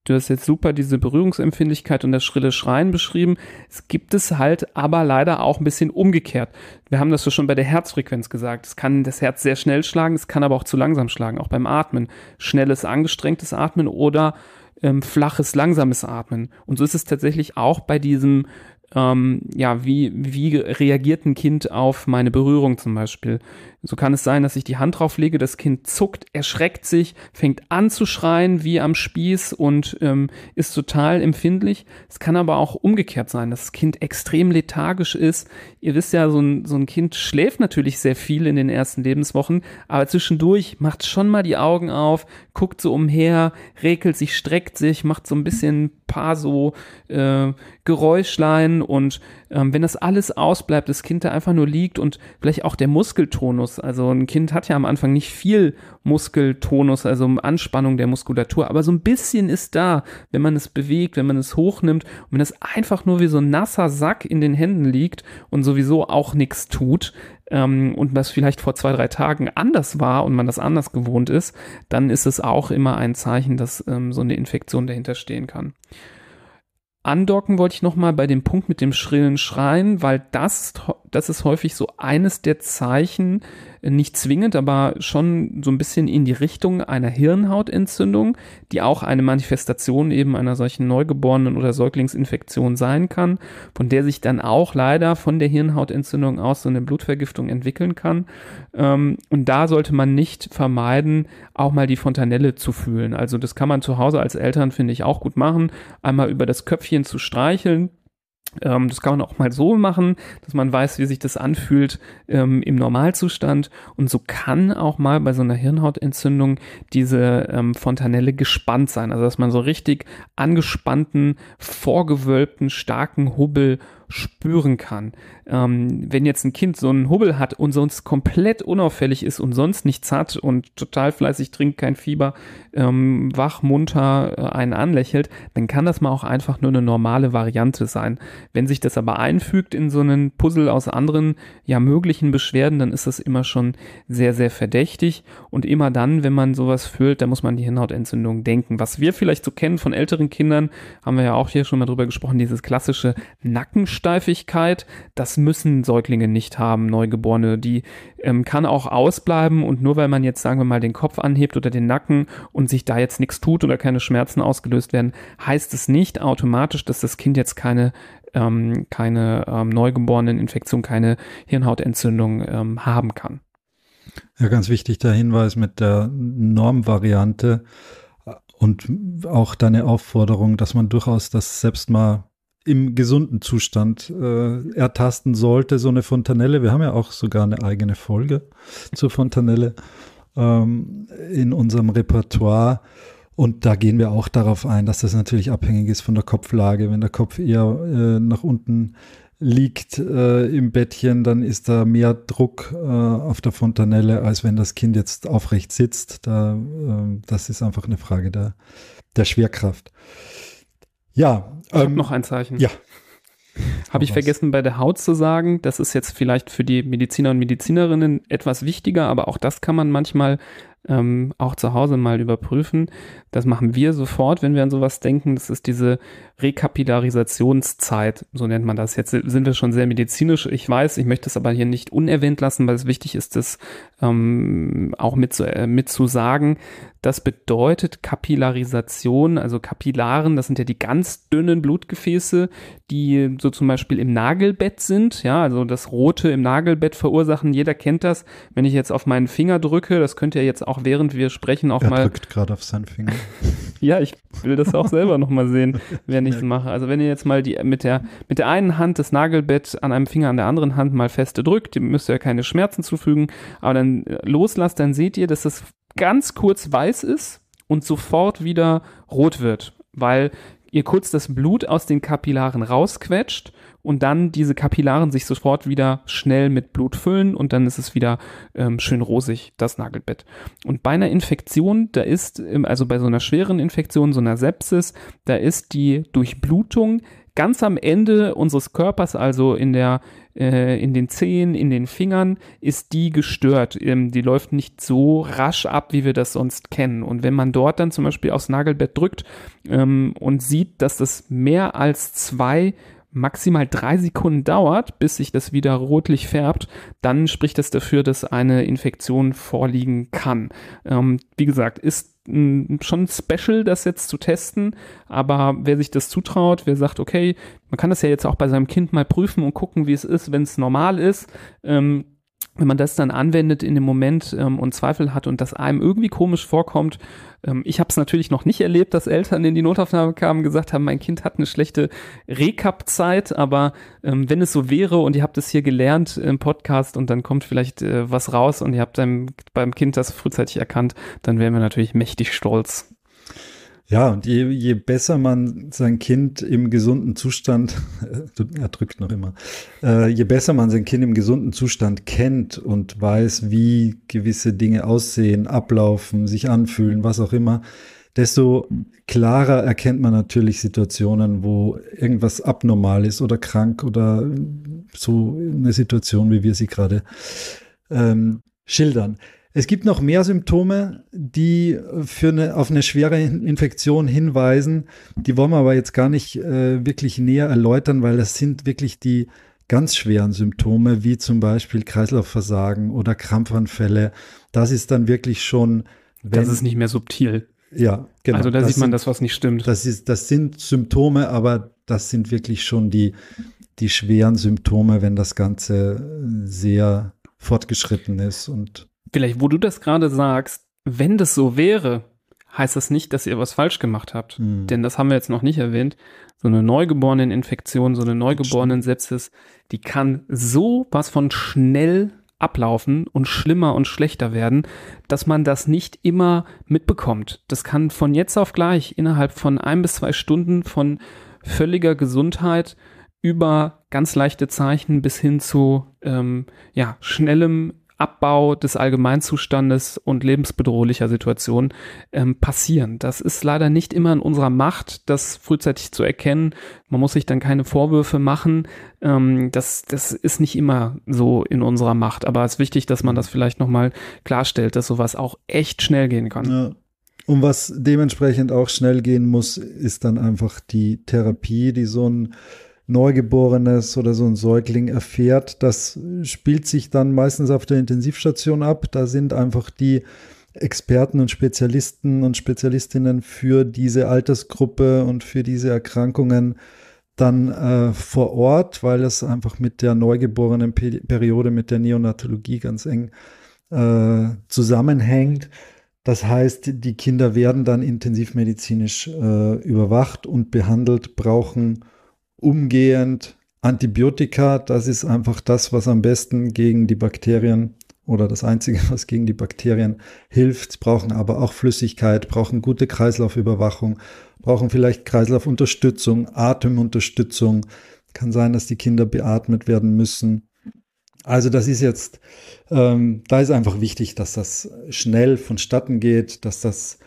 Speaker 1: Du hast jetzt super diese Berührungsempfindlichkeit und das schrille Schreien beschrieben. Es gibt es halt aber leider auch ein bisschen umgekehrt. Wir haben das ja schon bei der Herzfrequenz gesagt. Es kann das Herz sehr schnell schlagen, es kann aber auch zu langsam schlagen, auch beim Atmen. Schnelles, angestrengtes Atmen oder ähm, flaches, langsames Atmen. Und so ist es tatsächlich auch bei diesem ähm, ja, wie, wie reagiert ein Kind auf meine Berührung zum Beispiel? So kann es sein, dass ich die Hand drauf lege, das Kind zuckt, erschreckt sich, fängt an zu schreien wie am Spieß und ähm, ist total empfindlich. Es kann aber auch umgekehrt sein, dass das Kind extrem lethargisch ist. Ihr wisst ja, so ein, so ein Kind schläft natürlich sehr viel in den ersten Lebenswochen, aber zwischendurch macht schon mal die Augen auf, guckt so umher, regelt sich, streckt sich, macht so ein bisschen paar so äh, Geräuschlein und ähm, wenn das alles ausbleibt, das Kind da einfach nur liegt und vielleicht auch der Muskeltonus, also ein Kind hat ja am Anfang nicht viel Muskeltonus, also Anspannung der Muskulatur, aber so ein bisschen ist da, wenn man es bewegt, wenn man es hochnimmt und wenn es einfach nur wie so ein nasser Sack in den Händen liegt und sowieso auch nichts tut, ähm, und was vielleicht vor zwei, drei Tagen anders war und man das anders gewohnt ist, dann ist es auch immer ein Zeichen, dass ähm, so eine Infektion dahinter stehen kann. Andocken wollte ich nochmal bei dem Punkt mit dem schrillen Schreien, weil das, das ist häufig so eines der Zeichen, nicht zwingend, aber schon so ein bisschen in die Richtung einer Hirnhautentzündung, die auch eine Manifestation eben einer solchen Neugeborenen oder Säuglingsinfektion sein kann, von der sich dann auch leider von der Hirnhautentzündung aus so eine Blutvergiftung entwickeln kann. Ähm, und da sollte man nicht vermeiden, auch mal die Fontanelle zu fühlen. Also das kann man zu Hause als Eltern, finde ich, auch gut machen, einmal über das Köpfchen zu streicheln ähm, das kann man auch mal so machen, dass man weiß, wie sich das anfühlt ähm, im Normalzustand. Und so kann auch mal bei so einer Hirnhautentzündung diese ähm, Fontanelle gespannt sein. Also dass man so richtig angespannten, vorgewölbten, starken Hubbel spüren kann. Ähm, wenn jetzt ein Kind so einen Hubbel hat und sonst komplett unauffällig ist und sonst nichts hat und total fleißig trinkt, kein Fieber, ähm, wach, munter äh, einen anlächelt, dann kann das mal auch einfach nur eine normale Variante sein. Wenn sich das aber einfügt in so einen Puzzle aus anderen ja möglichen Beschwerden, dann ist das immer schon sehr, sehr verdächtig und immer dann, wenn man sowas fühlt, da muss man die Hirnhautentzündung denken. Was wir vielleicht so kennen von älteren Kindern, haben wir ja auch hier schon mal drüber gesprochen, dieses klassische Nacken Steifigkeit, das müssen Säuglinge nicht haben, Neugeborene. Die ähm, kann auch ausbleiben und nur weil man jetzt, sagen wir mal, den Kopf anhebt oder den Nacken und sich da jetzt nichts tut oder keine Schmerzen ausgelöst werden, heißt es nicht automatisch, dass das Kind jetzt keine ähm, keine ähm, neugeborenen keine Hirnhautentzündung ähm, haben kann.
Speaker 2: Ja, ganz wichtig der Hinweis mit der Normvariante und auch deine Aufforderung, dass man durchaus das selbst mal im gesunden Zustand äh, ertasten sollte, so eine Fontanelle. Wir haben ja auch sogar eine eigene Folge zur Fontanelle ähm, in unserem Repertoire. Und da gehen wir auch darauf ein, dass das natürlich abhängig ist von der Kopflage. Wenn der Kopf eher äh, nach unten liegt äh, im Bettchen, dann ist da mehr Druck äh, auf der Fontanelle, als wenn das Kind jetzt aufrecht sitzt. Da, äh, das ist einfach eine Frage der, der Schwerkraft. Ja.
Speaker 1: Ich ähm, noch ein Zeichen.
Speaker 2: Ja.
Speaker 1: Habe ich vergessen bei der Haut zu sagen. Das ist jetzt vielleicht für die Mediziner und Medizinerinnen etwas wichtiger, aber auch das kann man manchmal ähm, auch zu Hause mal überprüfen. Das machen wir sofort, wenn wir an sowas denken. Das ist diese Rekapitarisationszeit, so nennt man das. Jetzt sind wir schon sehr medizinisch. Ich weiß, ich möchte es aber hier nicht unerwähnt lassen, weil es wichtig ist, das ähm, auch mit zu, äh, mit zu sagen. Das bedeutet Kapillarisation, also Kapillaren, das sind ja die ganz dünnen Blutgefäße, die so zum Beispiel im Nagelbett sind, ja, also das Rote im Nagelbett verursachen. Jeder kennt das. Wenn ich jetzt auf meinen Finger drücke, das könnt ihr jetzt auch während wir sprechen auch
Speaker 2: er
Speaker 1: mal.
Speaker 2: drückt gerade auf seinen Finger.
Speaker 1: ja, ich will das auch selber nochmal sehen, während ich es mache. Also wenn ihr jetzt mal die mit der mit der einen Hand das Nagelbett an einem Finger an der anderen Hand mal feste drückt, ihr müsst ja keine Schmerzen zufügen, aber dann loslasst, dann seht ihr, dass das ganz kurz weiß ist und sofort wieder rot wird, weil ihr kurz das Blut aus den Kapillaren rausquetscht und dann diese Kapillaren sich sofort wieder schnell mit Blut füllen und dann ist es wieder ähm, schön rosig, das Nagelbett. Und bei einer Infektion, da ist, also bei so einer schweren Infektion, so einer Sepsis, da ist die Durchblutung ganz am Ende unseres Körpers, also in der äh, in den Zehen, in den Fingern, ist die gestört. Ähm, die läuft nicht so rasch ab, wie wir das sonst kennen. Und wenn man dort dann zum Beispiel aufs Nagelbett drückt ähm, und sieht, dass das mehr als zwei maximal drei Sekunden dauert, bis sich das wieder rotlich färbt, dann spricht das dafür, dass eine Infektion vorliegen kann. Ähm, wie gesagt, ist schon special, das jetzt zu testen, aber wer sich das zutraut, wer sagt, okay, man kann das ja jetzt auch bei seinem Kind mal prüfen und gucken, wie es ist, wenn es normal ist, ähm, wenn man das dann anwendet in dem Moment ähm, und Zweifel hat und das einem irgendwie komisch vorkommt, ähm, ich habe es natürlich noch nicht erlebt, dass Eltern in die Notaufnahme kamen und gesagt haben, mein Kind hat eine schlechte Recap-Zeit, aber ähm, wenn es so wäre und ihr habt es hier gelernt im Podcast und dann kommt vielleicht äh, was raus und ihr habt beim, beim Kind das frühzeitig erkannt, dann wären wir natürlich mächtig stolz.
Speaker 2: Ja, und je, je besser man sein Kind im gesunden Zustand, er drückt noch immer, äh, je besser man sein Kind im gesunden Zustand kennt und weiß, wie gewisse Dinge aussehen, ablaufen, sich anfühlen, was auch immer, desto klarer erkennt man natürlich Situationen, wo irgendwas abnormal ist oder krank oder so eine Situation, wie wir sie gerade ähm, schildern. Es gibt noch mehr Symptome, die für eine, auf eine schwere Infektion hinweisen. Die wollen wir aber jetzt gar nicht äh, wirklich näher erläutern, weil das sind wirklich die ganz schweren Symptome, wie zum Beispiel Kreislaufversagen oder Krampfanfälle. Das ist dann wirklich schon.
Speaker 1: Wenn, das ist nicht mehr subtil.
Speaker 2: Ja, genau.
Speaker 1: Also da sieht man sind, das, was nicht stimmt.
Speaker 2: Das, ist, das sind Symptome, aber das sind wirklich schon die, die schweren Symptome, wenn das Ganze sehr fortgeschritten ist und
Speaker 1: Vielleicht, wo du das gerade sagst, wenn das so wäre, heißt das nicht, dass ihr was falsch gemacht habt. Mhm. Denn das haben wir jetzt noch nicht erwähnt. So eine Neugeboreneninfektion, so eine Neugeborenen-Sepsis, die kann so was von schnell ablaufen und schlimmer und schlechter werden, dass man das nicht immer mitbekommt. Das kann von jetzt auf gleich innerhalb von ein bis zwei Stunden von völliger Gesundheit über ganz leichte Zeichen bis hin zu ähm, ja, schnellem Abbau des Allgemeinzustandes und lebensbedrohlicher Situationen ähm, passieren. Das ist leider nicht immer in unserer Macht, das frühzeitig zu erkennen. Man muss sich dann keine Vorwürfe machen. Ähm, das, das ist nicht immer so in unserer Macht. Aber es ist wichtig, dass man das vielleicht nochmal klarstellt, dass sowas auch echt schnell gehen kann.
Speaker 2: Ja. Und was dementsprechend auch schnell gehen muss, ist dann einfach die Therapie, die so ein Neugeborenes oder so ein Säugling erfährt. Das spielt sich dann meistens auf der Intensivstation ab. Da sind einfach die Experten und Spezialisten und Spezialistinnen für diese Altersgruppe und für diese Erkrankungen dann äh, vor Ort, weil es einfach mit der neugeborenen Periode, mit der Neonatologie ganz eng äh, zusammenhängt. Das heißt, die Kinder werden dann intensivmedizinisch äh, überwacht und behandelt, brauchen umgehend Antibiotika. Das ist einfach das, was am besten gegen die Bakterien oder das Einzige, was gegen die Bakterien hilft. Brauchen aber auch Flüssigkeit, brauchen gute Kreislaufüberwachung, brauchen vielleicht Kreislaufunterstützung, Atemunterstützung. Kann sein, dass die Kinder beatmet werden müssen. Also das ist jetzt, ähm, da ist einfach wichtig, dass das schnell vonstatten geht, dass das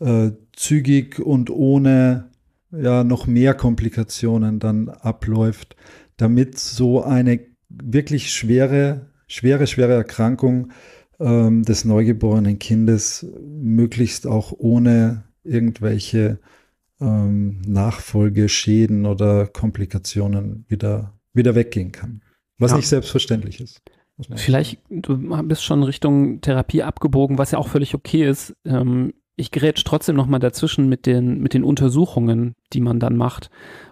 Speaker 2: äh, zügig und ohne ja noch mehr Komplikationen dann abläuft, damit so eine wirklich schwere, schwere, schwere Erkrankung ähm, des neugeborenen Kindes möglichst auch ohne irgendwelche ähm, Nachfolgeschäden oder Komplikationen wieder, wieder weggehen kann. Was ja. nicht selbstverständlich ist.
Speaker 1: Vielleicht, du bist schon Richtung Therapie abgebogen, was ja auch völlig okay ist. Ähm, ich gerät trotzdem nochmal dazwischen mit den, mit den Untersuchungen, die man dann macht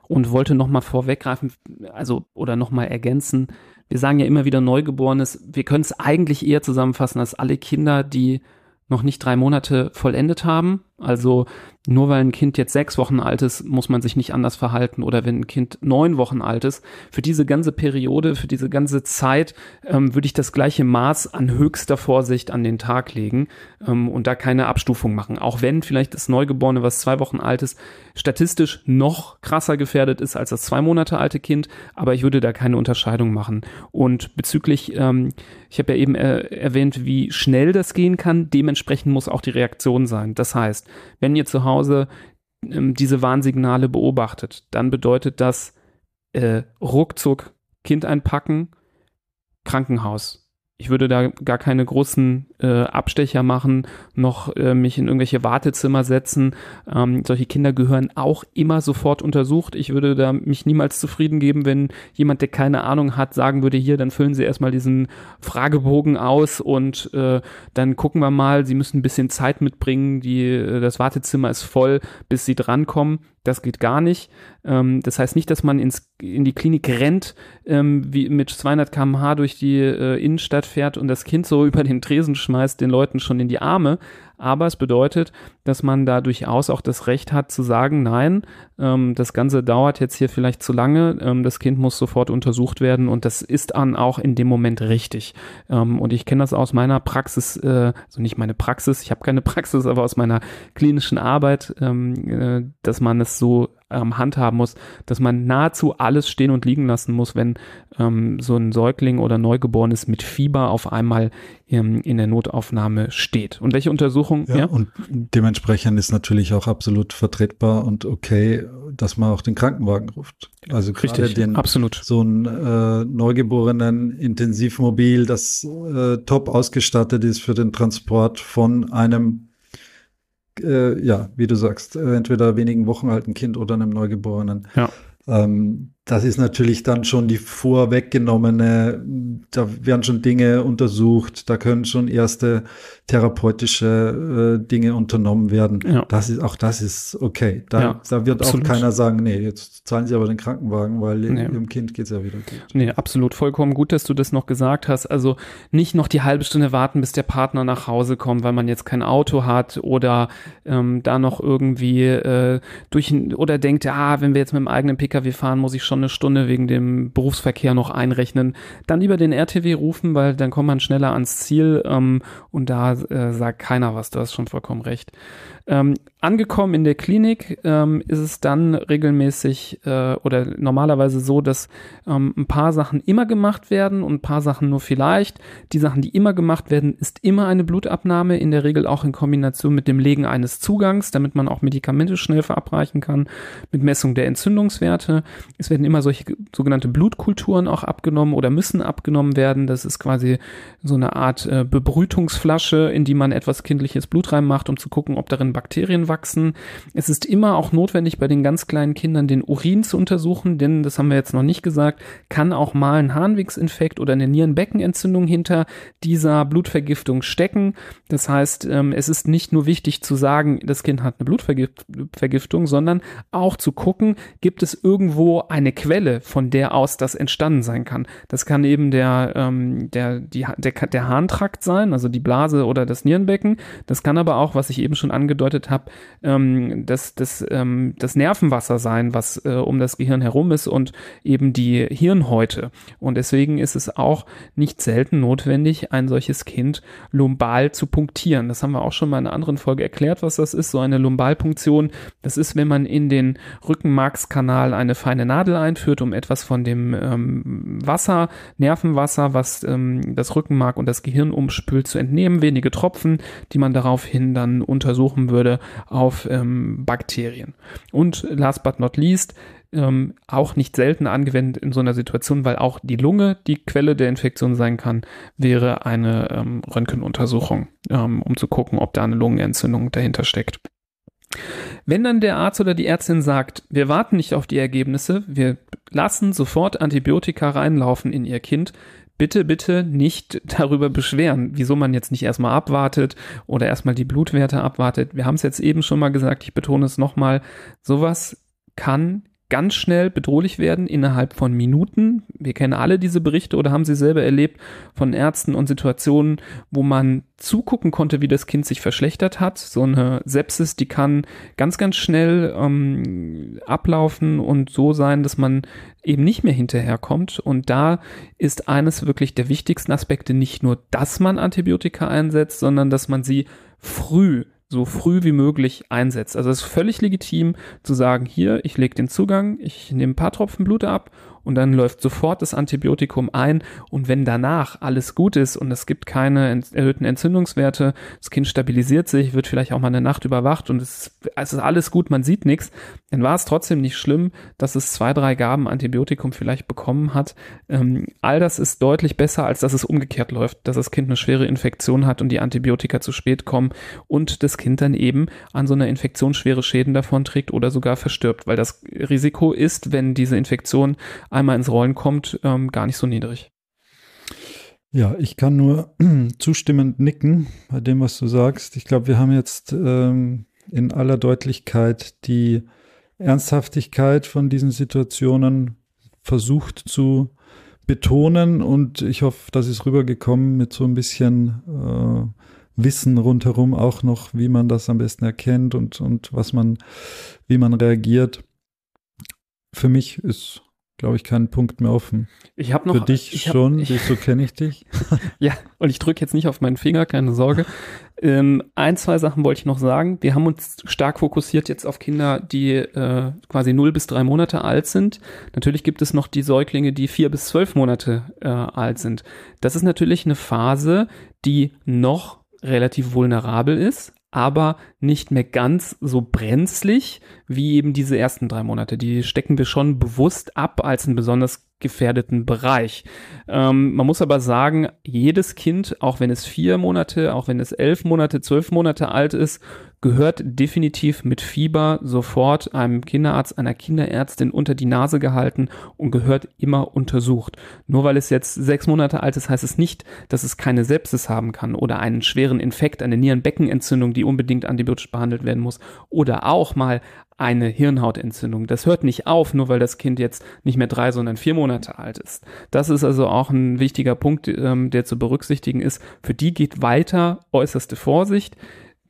Speaker 1: und wollte nochmal vorweggreifen, also oder nochmal ergänzen. Wir sagen ja immer wieder Neugeborenes. Wir können es eigentlich eher zusammenfassen als alle Kinder, die noch nicht drei Monate vollendet haben. Also nur weil ein Kind jetzt sechs Wochen alt ist, muss man sich nicht anders verhalten. Oder wenn ein Kind neun Wochen alt ist, für diese ganze Periode, für diese ganze Zeit ähm, würde ich das gleiche Maß an höchster Vorsicht an den Tag legen ähm, und da keine Abstufung machen. Auch wenn vielleicht das Neugeborene, was zwei Wochen alt ist, statistisch noch krasser gefährdet ist als das zwei Monate alte Kind, aber ich würde da keine Unterscheidung machen. Und bezüglich, ähm, ich habe ja eben äh, erwähnt, wie schnell das gehen kann, dementsprechend muss auch die Reaktion sein. Das heißt, wenn ihr zu Hause ähm, diese Warnsignale beobachtet, dann bedeutet das äh, ruckzuck Kind einpacken, Krankenhaus. Ich würde da gar keine großen äh, Abstecher machen, noch äh, mich in irgendwelche Wartezimmer setzen. Ähm, solche Kinder gehören auch immer sofort untersucht. Ich würde da mich niemals zufrieden geben, wenn jemand, der keine Ahnung hat, sagen würde, hier, dann füllen Sie erstmal diesen Fragebogen aus und äh, dann gucken wir mal, Sie müssen ein bisschen Zeit mitbringen, die, äh, das Wartezimmer ist voll, bis Sie drankommen. Das geht gar nicht. Ähm, das heißt nicht, dass man ins, in die Klinik rennt, ähm, wie mit 200 km/h durch die äh, Innenstadt fährt und das Kind so über den Tresen schmeißt, den Leuten schon in die Arme, aber es bedeutet, dass man da durchaus auch das Recht hat zu sagen, nein, ähm, das Ganze dauert jetzt hier vielleicht zu lange, ähm, das Kind muss sofort untersucht werden und das ist dann auch in dem Moment richtig. Ähm, und ich kenne das aus meiner Praxis, äh, also nicht meine Praxis, ich habe keine Praxis, aber aus meiner klinischen Arbeit, ähm, äh, dass man es so ähm, handhaben muss, dass man nahezu alles stehen und liegen lassen muss, wenn ähm, so ein Säugling oder Neugeborenes mit Fieber auf einmal ähm, in der Notaufnahme steht. Und welche Untersuchung?
Speaker 2: Ja, ja, und dementsprechend ist natürlich auch absolut vertretbar und okay, dass man auch den Krankenwagen ruft. Also gerade Richtig, den
Speaker 1: absolut.
Speaker 2: so ein äh, neugeborenen Intensivmobil, das äh, top ausgestattet ist für den Transport von einem äh, ja, wie du sagst, äh, entweder wenigen Wochen alten Kind oder einem Neugeborenen.
Speaker 1: Ja.
Speaker 2: Ähm, das ist natürlich dann schon die vorweggenommene, da werden schon Dinge untersucht, da können schon erste therapeutische äh, Dinge unternommen werden. Ja. Das ist, auch das ist okay. Da, ja, da wird absolut. auch keiner sagen, nee, jetzt zahlen Sie aber den Krankenwagen, weil nee. Ihrem Kind geht's ja wieder gut.
Speaker 1: Nee, absolut. Vollkommen gut, dass du das noch gesagt hast. Also nicht noch die halbe Stunde warten, bis der Partner nach Hause kommt, weil man jetzt kein Auto hat oder ähm, da noch irgendwie äh, durch oder denkt, ja, wenn wir jetzt mit dem eigenen Pkw fahren, muss ich schon schon eine Stunde wegen dem Berufsverkehr noch einrechnen. Dann lieber den RTW rufen, weil dann kommt man schneller ans Ziel ähm, und da äh, sagt keiner was, du hast schon vollkommen recht. Ähm, angekommen in der Klinik ähm, ist es dann regelmäßig äh, oder normalerweise so, dass ähm, ein paar Sachen immer gemacht werden und ein paar Sachen nur vielleicht. Die Sachen, die immer gemacht werden, ist immer eine Blutabnahme, in der Regel auch in Kombination mit dem Legen eines Zugangs, damit man auch Medikamente schnell verabreichen kann, mit Messung der Entzündungswerte. Es werden immer solche sogenannte Blutkulturen auch abgenommen oder müssen abgenommen werden. Das ist quasi so eine Art äh, Bebrütungsflasche, in die man etwas kindliches Blut reinmacht, um zu gucken, ob darin Bakterien wachsen. Es ist immer auch notwendig, bei den ganz kleinen Kindern den Urin zu untersuchen, denn, das haben wir jetzt noch nicht gesagt, kann auch mal ein Harnwegsinfekt oder eine Nierenbeckenentzündung hinter dieser Blutvergiftung stecken. Das heißt, ähm, es ist nicht nur wichtig zu sagen, das Kind hat eine Blutvergiftung, sondern auch zu gucken, gibt es irgendwo eine Quelle, von der aus das entstanden sein kann. Das kann eben der, ähm, der, die, der, der Harntrakt sein, also die Blase oder das Nierenbecken. Das kann aber auch, was ich eben schon angedeutet habe, ähm, das, das, ähm, das Nervenwasser sein, was äh, um das Gehirn herum ist und eben die Hirnhäute. Und deswegen ist es auch nicht selten notwendig, ein solches Kind lumbal zu punktieren. Das haben wir auch schon mal in einer anderen Folge erklärt, was das ist. So eine Lumbalpunktion, das ist, wenn man in den Rückenmarkskanal eine feine Nadel einführt, um etwas von dem ähm, Wasser, Nervenwasser, was ähm, das Rückenmark und das Gehirn umspült, zu entnehmen. Wenige Tropfen, die man daraufhin dann untersuchen würde auf ähm, Bakterien. Und last but not least, ähm, auch nicht selten angewendet in so einer Situation, weil auch die Lunge die Quelle der Infektion sein kann, wäre eine ähm, Röntgenuntersuchung, ähm, um zu gucken, ob da eine Lungenentzündung dahinter steckt. Wenn dann der Arzt oder die Ärztin sagt, wir warten nicht auf die Ergebnisse, wir lassen sofort Antibiotika reinlaufen in ihr Kind, bitte, bitte nicht darüber beschweren, wieso man jetzt nicht erstmal abwartet oder erstmal die Blutwerte abwartet. Wir haben es jetzt eben schon mal gesagt, ich betone es nochmal, sowas kann ganz schnell bedrohlich werden innerhalb von Minuten. Wir kennen alle diese Berichte oder haben sie selber erlebt von Ärzten und Situationen, wo man zugucken konnte, wie das Kind sich verschlechtert hat. So eine Sepsis, die kann ganz, ganz schnell ähm, ablaufen und so sein, dass man eben nicht mehr hinterherkommt. Und da ist eines wirklich der wichtigsten Aspekte nicht nur, dass man Antibiotika einsetzt, sondern dass man sie früh so früh wie möglich einsetzt. Also es ist völlig legitim zu sagen, hier, ich lege den Zugang, ich nehme ein paar Tropfen Blut ab und dann läuft sofort das Antibiotikum ein und wenn danach alles gut ist und es gibt keine erhöhten Entzündungswerte, das Kind stabilisiert sich, wird vielleicht auch mal eine Nacht überwacht und es, es ist alles gut, man sieht nichts, dann war es trotzdem nicht schlimm, dass es zwei, drei Gaben Antibiotikum vielleicht bekommen hat. Ähm, all das ist deutlich besser, als dass es umgekehrt läuft, dass das Kind eine schwere Infektion hat und die Antibiotika zu spät kommen und das Kind dann eben an so einer Infektion schwere Schäden davon trägt oder sogar verstirbt, weil das Risiko ist, wenn diese Infektion einmal ins Rollen kommt, ähm, gar nicht so niedrig.
Speaker 2: Ja, ich kann nur zustimmend nicken bei dem, was du sagst. Ich glaube, wir haben jetzt ähm, in aller Deutlichkeit die Ernsthaftigkeit von diesen Situationen versucht zu betonen und ich hoffe, das ist rübergekommen mit so ein bisschen äh, Wissen rundherum auch noch, wie man das am besten erkennt und, und was man, wie man reagiert. Für mich ist glaube ich, keinen Punkt mehr offen.
Speaker 1: Ich habe noch.
Speaker 2: Für dich
Speaker 1: ich
Speaker 2: schon,
Speaker 1: ich,
Speaker 2: so kenne ich dich.
Speaker 1: ja, und ich drücke jetzt nicht auf meinen Finger, keine Sorge. ähm, ein, zwei Sachen wollte ich noch sagen. Wir haben uns stark fokussiert jetzt auf Kinder, die äh, quasi 0 bis 3 Monate alt sind. Natürlich gibt es noch die Säuglinge, die 4 bis 12 Monate äh, alt sind. Das ist natürlich eine Phase, die noch relativ vulnerabel ist, aber nicht mehr ganz so brenzlig wie eben diese ersten drei Monate. Die stecken wir schon bewusst ab als einen besonders gefährdeten Bereich. Ähm, man muss aber sagen, jedes Kind, auch wenn es vier Monate, auch wenn es elf Monate, zwölf Monate alt ist, gehört definitiv mit Fieber sofort einem Kinderarzt, einer Kinderärztin unter die Nase gehalten und gehört immer untersucht. Nur weil es jetzt sechs Monate alt ist, heißt es nicht, dass es keine Sepsis haben kann oder einen schweren Infekt, eine Nierenbeckenentzündung, die unbedingt antibiotisch behandelt werden muss oder auch mal eine Hirnhautentzündung. Das hört nicht auf, nur weil das Kind jetzt nicht mehr drei, sondern vier Monate alt ist. Das ist also auch ein wichtiger Punkt, ähm, der zu berücksichtigen ist. Für die geht weiter äußerste Vorsicht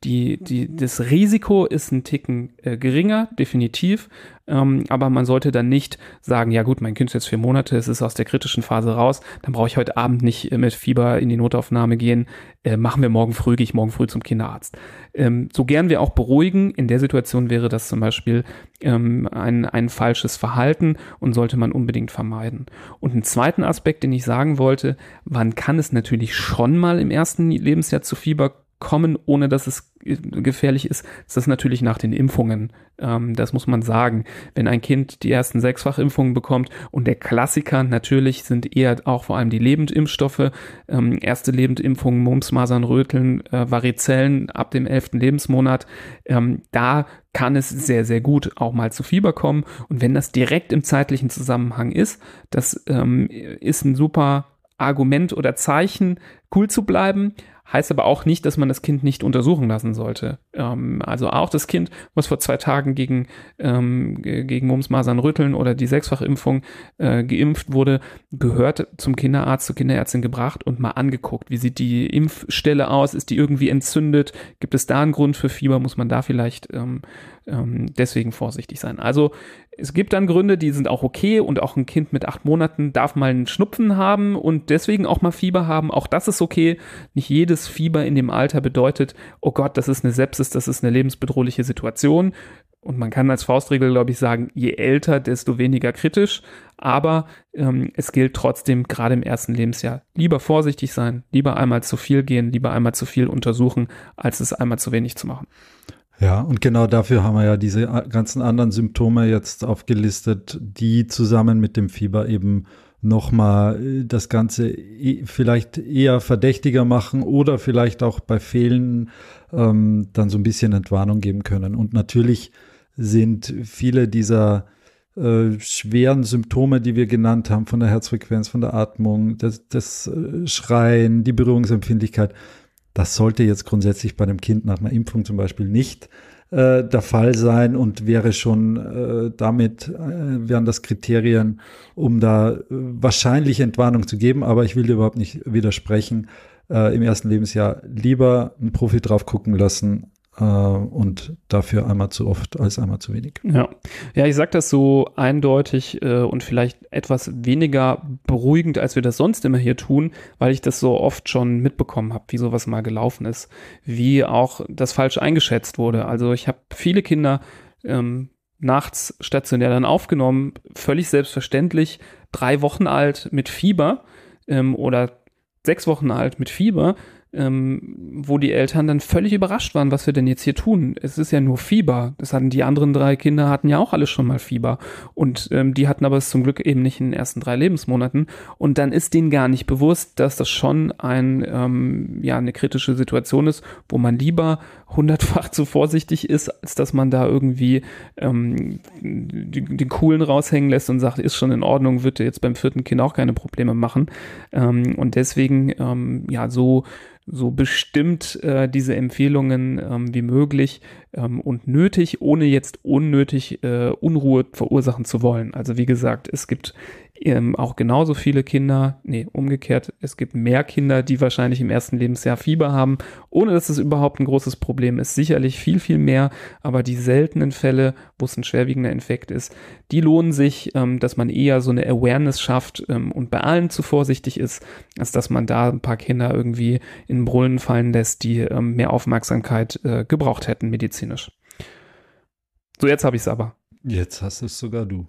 Speaker 1: die, die, das Risiko ist ein Ticken äh, geringer, definitiv. Ähm, aber man sollte dann nicht sagen, ja gut, mein Kind ist jetzt vier Monate, es ist aus der kritischen Phase raus, dann brauche ich heute Abend nicht äh, mit Fieber in die Notaufnahme gehen, äh, machen wir morgen früh, gehe ich morgen früh zum Kinderarzt. Ähm, so gern wir auch beruhigen, in der Situation wäre das zum Beispiel ähm, ein, ein falsches Verhalten und sollte man unbedingt vermeiden. Und einen zweiten Aspekt, den ich sagen wollte, wann kann es natürlich schon mal im ersten Lebensjahr zu Fieber kommen, ohne dass es gefährlich ist, ist das natürlich nach den Impfungen. Ähm, das muss man sagen. Wenn ein Kind die ersten Sechsfachimpfungen bekommt und der Klassiker natürlich sind eher auch vor allem die Lebendimpfstoffe, ähm, erste Lebendimpfungen, Mumps, Masern, Röteln, äh, Varizellen ab dem elften Lebensmonat, ähm, da kann es sehr, sehr gut auch mal zu Fieber kommen. Und wenn das direkt im zeitlichen Zusammenhang ist, das ähm, ist ein super Argument oder Zeichen, cool zu bleiben, heißt aber auch nicht, dass man das Kind nicht untersuchen lassen sollte. Ähm, also auch das Kind, was vor zwei Tagen gegen, ähm, gegen Mumps, Masern, Rütteln oder die Sechsfachimpfung äh, geimpft wurde, gehört zum Kinderarzt, zur Kinderärztin gebracht und mal angeguckt. Wie sieht die Impfstelle aus? Ist die irgendwie entzündet? Gibt es da einen Grund für Fieber? Muss man da vielleicht ähm, ähm, deswegen vorsichtig sein? Also es gibt dann Gründe, die sind auch okay und auch ein Kind mit acht Monaten darf mal einen Schnupfen haben und deswegen auch mal Fieber haben. Auch das ist okay. Nicht jedes Fieber in dem Alter bedeutet, oh Gott, das ist eine Sepsis, das ist eine lebensbedrohliche Situation. Und man kann als Faustregel, glaube ich, sagen, je älter, desto weniger kritisch. Aber ähm, es gilt trotzdem, gerade im ersten Lebensjahr, lieber vorsichtig sein, lieber einmal zu viel gehen, lieber einmal zu viel untersuchen, als es einmal zu wenig zu machen.
Speaker 2: Ja, und genau dafür haben wir ja diese ganzen anderen Symptome jetzt aufgelistet, die zusammen mit dem Fieber eben nochmal äh, das Ganze e, vielleicht eher verdächtiger machen oder vielleicht auch bei Fehlen ähm, dann so ein bisschen Entwarnung geben können. Und natürlich sind viele dieser äh, schweren Symptome, die wir genannt haben, von der Herzfrequenz, von der Atmung, das, das äh, Schreien, die Berührungsempfindlichkeit, das sollte jetzt grundsätzlich bei einem Kind nach einer Impfung zum Beispiel nicht äh, der Fall sein und wäre schon äh, damit, äh, wären das Kriterien, um da äh, wahrscheinlich Entwarnung zu geben. Aber ich will dir überhaupt nicht widersprechen. Äh, Im ersten Lebensjahr lieber einen Profi drauf gucken lassen, und dafür einmal zu oft als einmal zu wenig.
Speaker 1: Ja, ja ich sage das so eindeutig äh, und vielleicht etwas weniger beruhigend, als wir das sonst immer hier tun, weil ich das so oft schon mitbekommen habe, wie sowas mal gelaufen ist, wie auch das falsch eingeschätzt wurde. Also ich habe viele Kinder ähm, nachts stationär dann aufgenommen, völlig selbstverständlich, drei Wochen alt mit Fieber ähm, oder sechs Wochen alt mit Fieber ähm, wo die Eltern dann völlig überrascht waren, was wir denn jetzt hier tun. Es ist ja nur Fieber. Das hatten die anderen drei Kinder hatten ja auch alle schon mal Fieber und ähm, die hatten aber es zum Glück eben nicht in den ersten drei Lebensmonaten. Und dann ist denen gar nicht bewusst, dass das schon ein ähm, ja eine kritische Situation ist, wo man lieber hundertfach zu vorsichtig ist, als dass man da irgendwie ähm, den, den Coolen raushängen lässt und sagt, ist schon in Ordnung, wird jetzt beim vierten Kind auch keine Probleme machen. Ähm, und deswegen ähm, ja so so bestimmt äh, diese Empfehlungen ähm, wie möglich ähm, und nötig, ohne jetzt unnötig äh, Unruhe verursachen zu wollen. Also wie gesagt, es gibt ähm, auch genauso viele Kinder, nee, umgekehrt, es gibt mehr Kinder, die wahrscheinlich im ersten Lebensjahr Fieber haben, ohne dass es überhaupt ein großes Problem ist. Sicherlich viel, viel mehr, aber die seltenen Fälle, wo es ein schwerwiegender Infekt ist, die lohnen sich, ähm, dass man eher so eine Awareness schafft ähm, und bei allen zu vorsichtig ist, als dass man da ein paar Kinder irgendwie in Brüllen fallen lässt, die ähm, mehr Aufmerksamkeit äh, gebraucht hätten medizinisch. So, jetzt habe ich es aber.
Speaker 2: Jetzt hast es sogar du.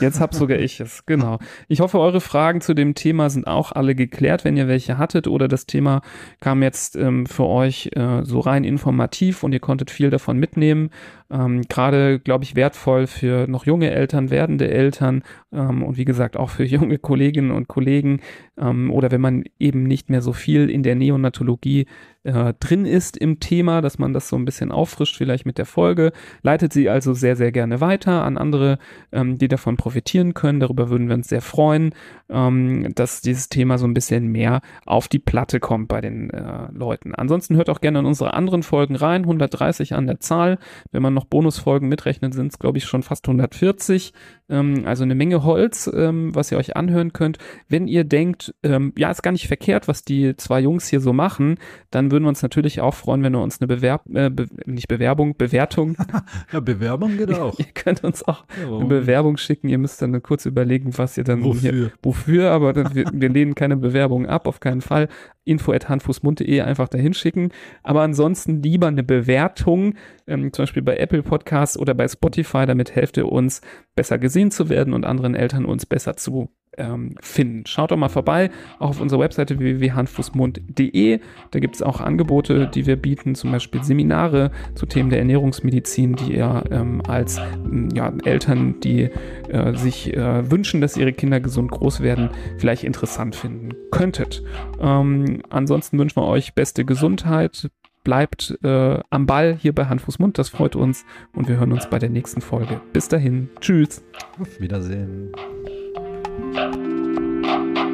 Speaker 1: Jetzt hab sogar ich es, genau. Ich hoffe, eure Fragen zu dem Thema sind auch alle geklärt, wenn ihr welche hattet oder das Thema kam jetzt ähm, für euch äh, so rein informativ und ihr konntet viel davon mitnehmen. Ähm, Gerade, glaube ich, wertvoll für noch junge Eltern, werdende Eltern ähm, und wie gesagt auch für junge Kolleginnen und Kollegen ähm, oder wenn man eben nicht mehr so viel in der Neonatologie äh, drin ist im Thema, dass man das so ein bisschen auffrischt, vielleicht mit der Folge. Leitet sie also sehr, sehr gerne weiter an andere, ähm, die davon profitieren können. Darüber würden wir uns sehr freuen, ähm, dass dieses Thema so ein bisschen mehr auf die Platte kommt bei den äh, Leuten. Ansonsten hört auch gerne in unsere anderen Folgen rein, 130 an der Zahl. Wenn man noch Bonusfolgen mitrechnet, sind es, glaube ich, schon fast 140. Ähm, also eine Menge Holz, ähm, was ihr euch anhören könnt. Wenn ihr denkt, ähm, ja, ist gar nicht verkehrt, was die zwei Jungs hier so machen, dann würden wir uns natürlich auch freuen, wenn ihr uns eine Bewerb, äh, be nicht Bewerbung, Bewertung.
Speaker 2: ja, Bewerbung geht auch.
Speaker 1: ihr könnt uns auch ja, eine Bewerbung schicken. Ihr müsst dann kurz überlegen, was ihr dann
Speaker 2: wofür,
Speaker 1: hier, wofür aber wir, wir lehnen keine Bewerbung ab, auf keinen Fall info.handfußmund.de einfach dahin schicken. Aber ansonsten lieber eine Bewertung, ähm, zum Beispiel bei Apple Podcasts oder bei Spotify, damit helft ihr uns, besser gesehen zu werden und anderen Eltern uns besser zu ähm, finden. Schaut doch mal vorbei, auch auf unserer Webseite www.handfußmund.de. Da gibt es auch Angebote, die wir bieten, zum Beispiel Seminare zu Themen der Ernährungsmedizin, die ihr ähm, als ja, Eltern, die äh, sich äh, wünschen, dass ihre Kinder gesund groß werden, vielleicht interessant finden könntet. Ähm, ansonsten wünschen wir euch beste Gesundheit, bleibt äh, am Ball hier bei Hand, Fuß, Mund. Das freut uns und wir hören uns bei der nächsten Folge. Bis dahin. Tschüss.
Speaker 2: Auf Wiedersehen. Thank you.